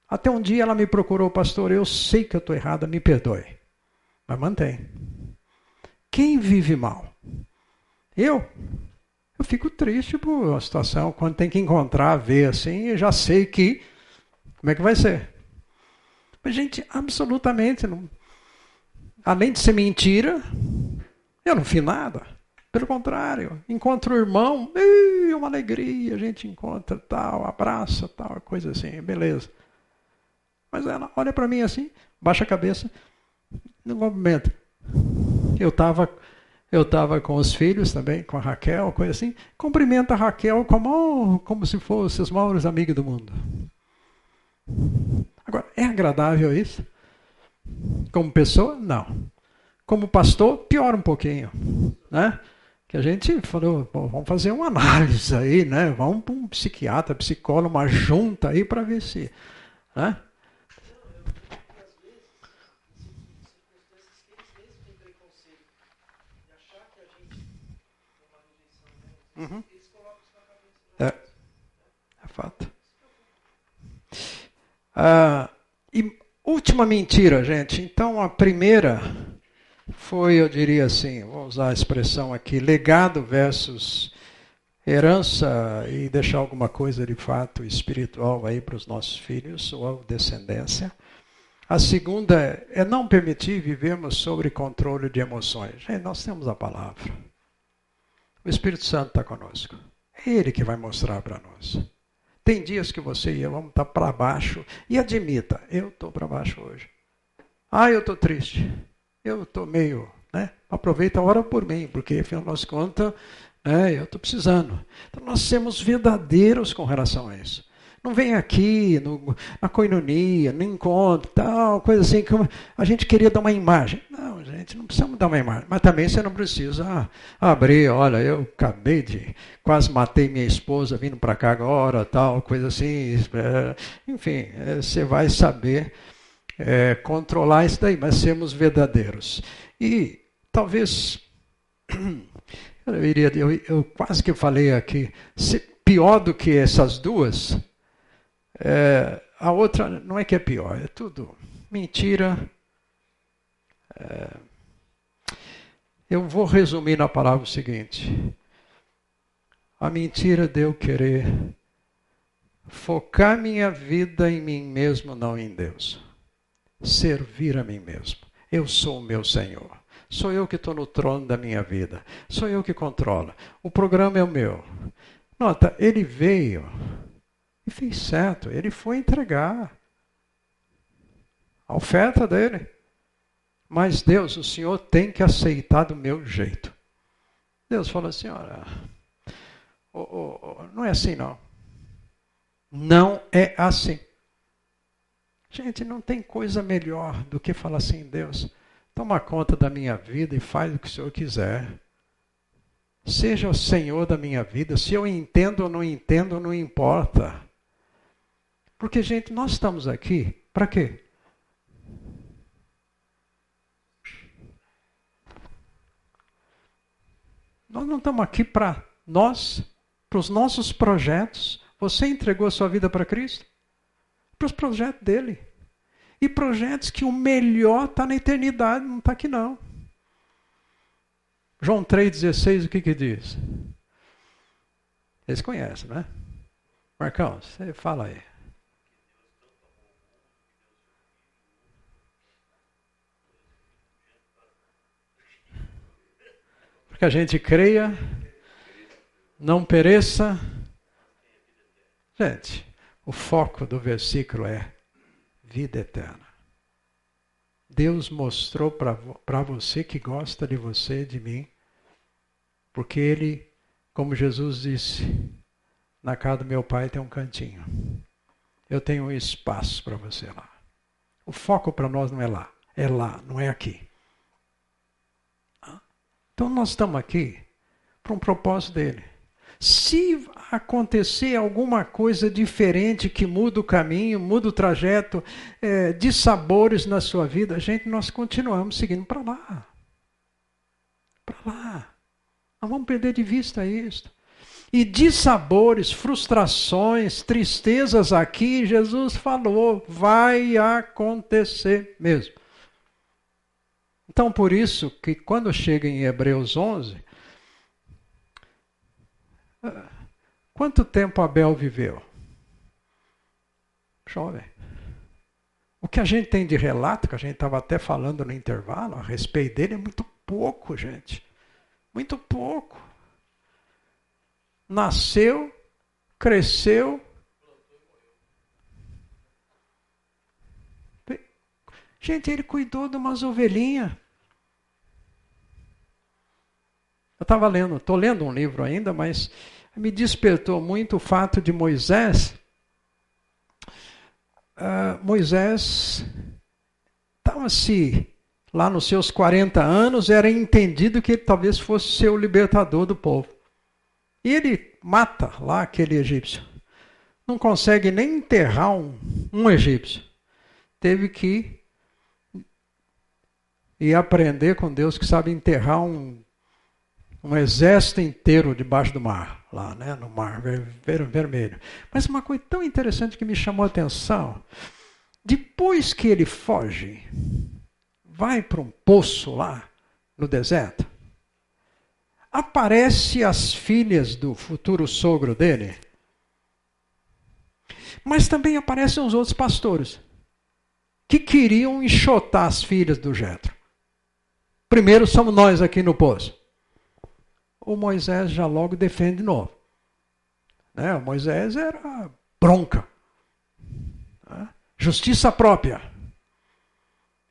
Até um dia ela me procurou, pastor, eu sei que eu estou errada, me perdoe. Mas mantém. Quem vive mal? Eu? eu fico triste por uma situação, quando tem que encontrar, ver assim, eu já sei que. Como é que vai ser? Mas, gente, absolutamente não. Além de ser mentira, eu não fiz nada. Pelo contrário, encontro o irmão, uma alegria, a gente encontra tal, abraça tal, coisa assim, beleza. Mas ela olha para mim assim, baixa a cabeça, no momento. Eu estava eu tava com os filhos também, com a Raquel, coisa assim. Cumprimenta a Raquel como, como se fosse os maiores amigos do mundo. Agora, é agradável isso? Como pessoa? Não. Como pastor, pior um pouquinho. Né? Que a gente falou, vamos fazer uma análise aí, né? Vamos para um psiquiatra, psicólogo, uma junta aí para ver se. Né? Uhum. É, é fato. Ah, e última mentira, gente. Então, a primeira foi, eu diria assim, vou usar a expressão aqui, legado versus herança e deixar alguma coisa de fato espiritual aí para os nossos filhos ou descendência. A segunda é não permitir vivermos sobre controle de emoções. Gente, nós temos a palavra. O Espírito Santo está conosco. É Ele que vai mostrar para nós. Tem dias que você e eu vamos estar tá para baixo e admita, eu estou para baixo hoje. Ah, eu estou triste. Eu estou meio, né? Aproveita a hora por mim, porque afinal das contas, né, eu estou precisando. Então nós somos verdadeiros com relação a isso. Não vem aqui no, na coinonia, no encontro, tal, coisa assim, que a gente queria dar uma imagem. Não, gente, não precisamos dar uma imagem. Mas também você não precisa abrir, olha, eu acabei de, quase matei minha esposa vindo para cá agora, tal, coisa assim. É, enfim, é, você vai saber é, controlar isso daí, mas sermos verdadeiros. E talvez, eu, iria, eu, eu quase que falei aqui, se, pior do que essas duas, é, a outra não é que é pior, é tudo mentira. É, eu vou resumir na palavra o seguinte: a mentira de eu querer focar minha vida em mim mesmo, não em Deus. Servir a mim mesmo. Eu sou o meu Senhor. Sou eu que estou no trono da minha vida. Sou eu que controlo. O programa é o meu. Nota, ele veio e fez certo. Ele foi entregar a oferta dele. Mas Deus, o Senhor tem que aceitar do meu jeito. Deus falou assim: olha, oh, oh, oh, não é assim não. Não é assim. Gente, não tem coisa melhor do que falar assim, Deus, toma conta da minha vida e faz o que o Senhor quiser. Seja o Senhor da minha vida. Se eu entendo ou não entendo, não importa. Porque, gente, nós estamos aqui para quê? Nós não estamos aqui para nós, para os nossos projetos. Você entregou a sua vida para Cristo? Para os projetos dele. E projetos que o melhor está na eternidade, não está aqui não. João 3,16, o que que diz? Eles conhecem, né? Marcão, você fala aí. Que a gente creia, não pereça. Gente, o foco do versículo é vida eterna. Deus mostrou para você que gosta de você, de mim, porque Ele, como Jesus disse, na casa do meu pai tem um cantinho. Eu tenho um espaço para você lá. O foco para nós não é lá, é lá, não é aqui. Então nós estamos aqui para um propósito dele. Se acontecer alguma coisa diferente que muda o caminho, muda o trajeto, é, de sabores na sua vida, gente, nós continuamos seguindo para lá. Para lá. Não vamos perder de vista isso. E de sabores, frustrações, tristezas aqui, Jesus falou, vai acontecer mesmo. Então, por isso que quando chega em Hebreus 11, Quanto tempo Abel viveu? Jovem. O que a gente tem de relato, que a gente estava até falando no intervalo, a respeito dele, é muito pouco, gente. Muito pouco. Nasceu, cresceu. Gente, ele cuidou de umas ovelhinhas. Eu estava lendo, estou lendo um livro ainda, mas me despertou muito o fato de Moisés. Uh, Moisés estava se lá nos seus 40 anos, era entendido que ele talvez fosse ser o libertador do povo. E ele mata lá aquele egípcio. Não consegue nem enterrar um, um egípcio. Teve que ir aprender com Deus que sabe enterrar um, um exército inteiro debaixo do mar, lá, né, no mar ver, vermelho. Mas uma coisa tão interessante que me chamou a atenção, depois que ele foge, vai para um poço lá no deserto, aparece as filhas do futuro sogro dele, mas também aparecem os outros pastores que queriam enxotar as filhas do Jetro. Primeiro somos nós aqui no poço. O Moisés já logo defende de novo. Né? O Moisés era bronca. Né? Justiça própria.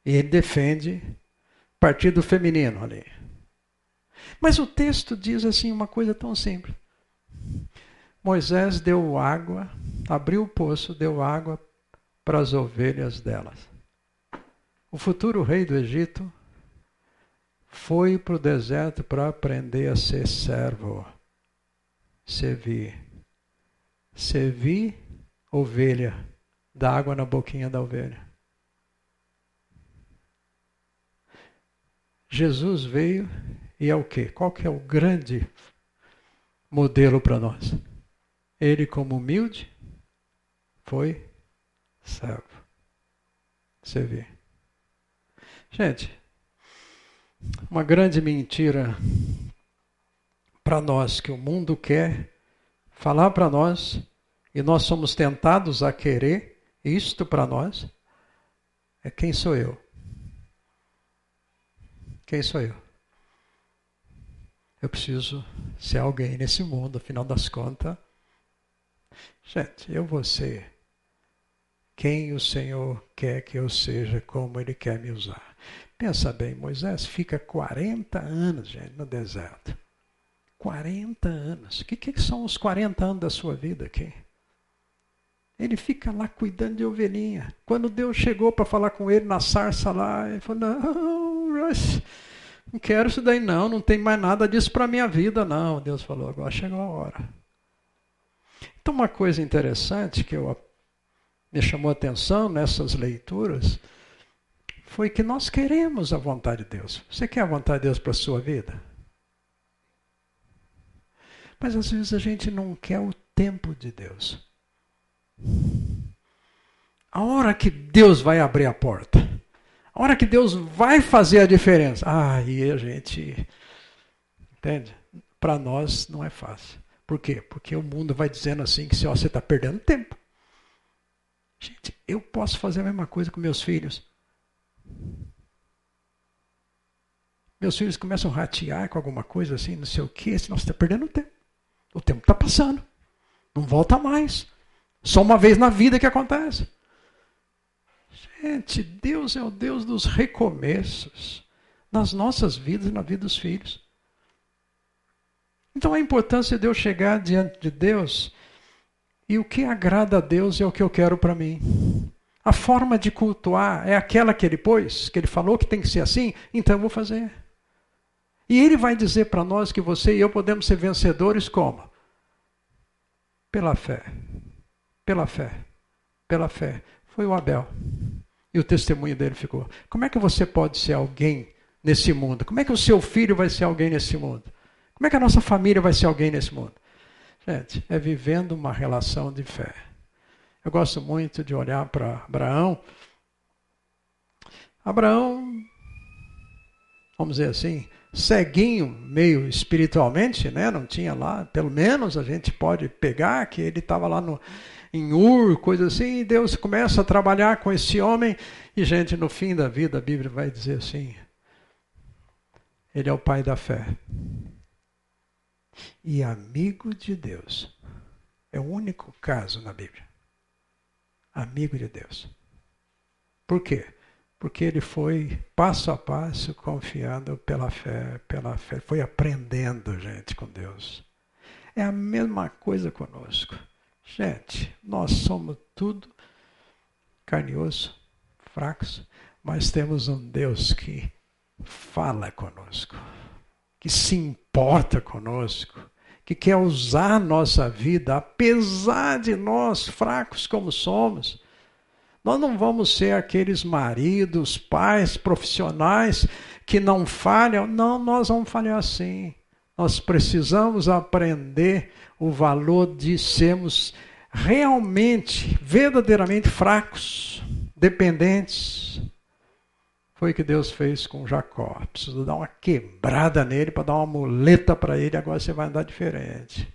E ele defende partido feminino ali. Mas o texto diz assim uma coisa tão simples. Moisés deu água, abriu o poço, deu água para as ovelhas delas. O futuro rei do Egito foi para o deserto para aprender a ser servo, servir. Servir ovelha, dar água na boquinha da ovelha. Jesus veio e é o quê? Qual que é o grande modelo para nós? Ele, como humilde, foi servo. Vê. Gente, uma grande mentira para nós que o mundo quer falar para nós e nós somos tentados a querer isto para nós é quem sou eu. Quem sou eu? Eu preciso ser alguém nesse mundo, afinal das contas. Gente, eu vou ser quem o Senhor quer que eu seja, como Ele quer me usar. Pensa bem, Moisés fica 40 anos, gente, no deserto. 40 anos. O que, que são os 40 anos da sua vida aqui? Ele fica lá cuidando de ovelhinha. Quando Deus chegou para falar com ele na sarça lá, ele falou: Não, não quero isso daí não, não tem mais nada disso para a minha vida não. Deus falou, agora chegou a hora. Então uma coisa interessante que eu, me chamou a atenção nessas leituras foi que nós queremos a vontade de Deus. Você quer a vontade de Deus para a sua vida? Mas às vezes a gente não quer o tempo de Deus. A hora que Deus vai abrir a porta. A hora que Deus vai fazer a diferença, aí a gente. Entende? Para nós não é fácil. Por quê? Porque o mundo vai dizendo assim que você está perdendo tempo. Gente, eu posso fazer a mesma coisa com meus filhos. Meus filhos começam a ratear com alguma coisa assim, não sei o quê, senão você está perdendo tempo. O tempo está passando. Não volta mais. Só uma vez na vida que acontece. Gente, Deus é o Deus dos recomeços nas nossas vidas e na vida dos filhos. Então a importância de eu chegar diante de Deus e o que agrada a Deus é o que eu quero para mim. A forma de cultuar é aquela que ele pôs, que ele falou que tem que ser assim, então eu vou fazer. E ele vai dizer para nós que você e eu podemos ser vencedores como? Pela fé. Pela fé. Pela fé. Foi o Abel. E o testemunho dele ficou. Como é que você pode ser alguém nesse mundo? Como é que o seu filho vai ser alguém nesse mundo? Como é que a nossa família vai ser alguém nesse mundo? Gente, é vivendo uma relação de fé. Eu gosto muito de olhar para Abraão. Abraão vamos dizer assim, ceguinho meio espiritualmente, né? Não tinha lá, pelo menos a gente pode pegar que ele estava lá no, em Ur, coisa assim, e Deus começa a trabalhar com esse homem, e gente, no fim da vida a Bíblia vai dizer assim: ele é o pai da fé e amigo de Deus. É o único caso na Bíblia. Amigo de Deus. Por quê? Porque ele foi passo a passo confiando pela fé, pela fé, foi aprendendo, gente, com Deus. É a mesma coisa conosco. Gente, nós somos tudo carne osso, fracos, mas temos um Deus que fala conosco, que se importa conosco, que quer usar nossa vida, apesar de nós fracos como somos. Nós não vamos ser aqueles maridos, pais, profissionais que não falham. Não, nós vamos falhar sim. Nós precisamos aprender o valor de sermos realmente, verdadeiramente fracos, dependentes, foi que Deus fez com Jacó. Precisou dar uma quebrada nele para dar uma muleta para ele, agora você vai andar diferente.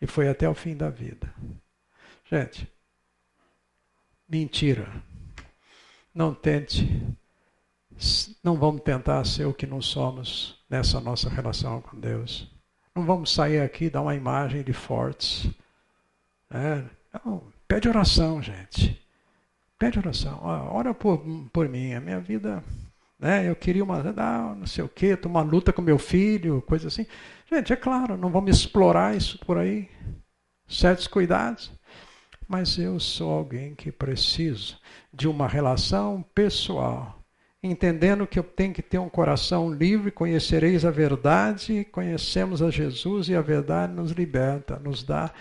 E foi até o fim da vida. Gente, mentira. Não tente, não vamos tentar ser o que não somos nessa nossa relação com Deus. Não vamos sair aqui e dar uma imagem de fortes. É, não, pede oração, gente. Pede oração. Ora por, por mim. A minha vida, né? Eu queria uma, ah, não sei o quê, uma luta com meu filho, coisa assim. Gente, é claro, não vamos explorar isso por aí. Certos cuidados. Mas eu sou alguém que preciso de uma relação pessoal. Entendendo que eu tenho que ter um coração livre, conhecereis a verdade, conhecemos a Jesus e a verdade nos liberta, nos dá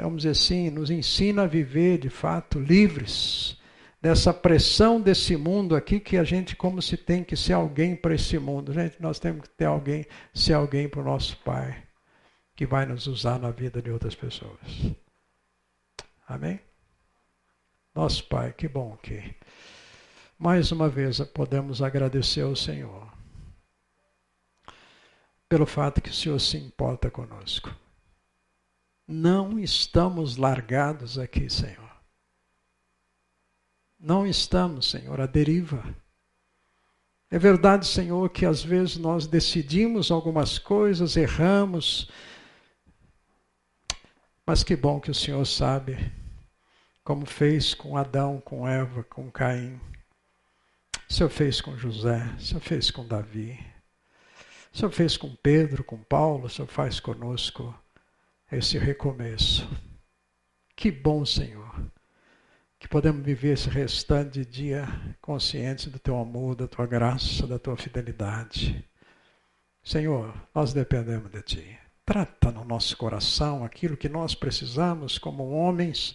vamos dizer assim, nos ensina a viver de fato livres dessa pressão desse mundo aqui que a gente como se tem que ser alguém para esse mundo. Gente, nós temos que ter alguém, ser alguém para o nosso Pai, que vai nos usar na vida de outras pessoas. Amém? Nosso Pai, que bom que mais uma vez podemos agradecer ao Senhor pelo fato que o Senhor se importa conosco. Não estamos largados aqui, Senhor. Não estamos, Senhor, à deriva. É verdade, Senhor, que às vezes nós decidimos algumas coisas, erramos, mas que bom que o Senhor sabe, como fez com Adão, com Eva, com Caim. O Senhor fez com José, o Senhor fez com Davi, o Senhor fez com Pedro, com Paulo, o Senhor faz conosco esse recomeço. Que bom, Senhor, que podemos viver esse restante de dia conscientes do teu amor, da tua graça, da tua fidelidade. Senhor, nós dependemos de ti. Trata no nosso coração aquilo que nós precisamos como homens,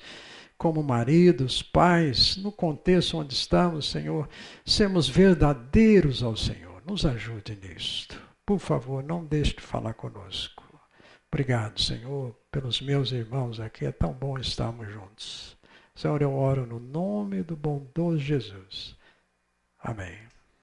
como maridos, pais, no contexto onde estamos, Senhor, sermos verdadeiros ao Senhor. Nos ajude nisto. Por favor, não deixe de falar conosco. Obrigado, Senhor, pelos meus irmãos aqui. É tão bom estarmos juntos. Senhor, eu oro no nome do bondoso Jesus. Amém.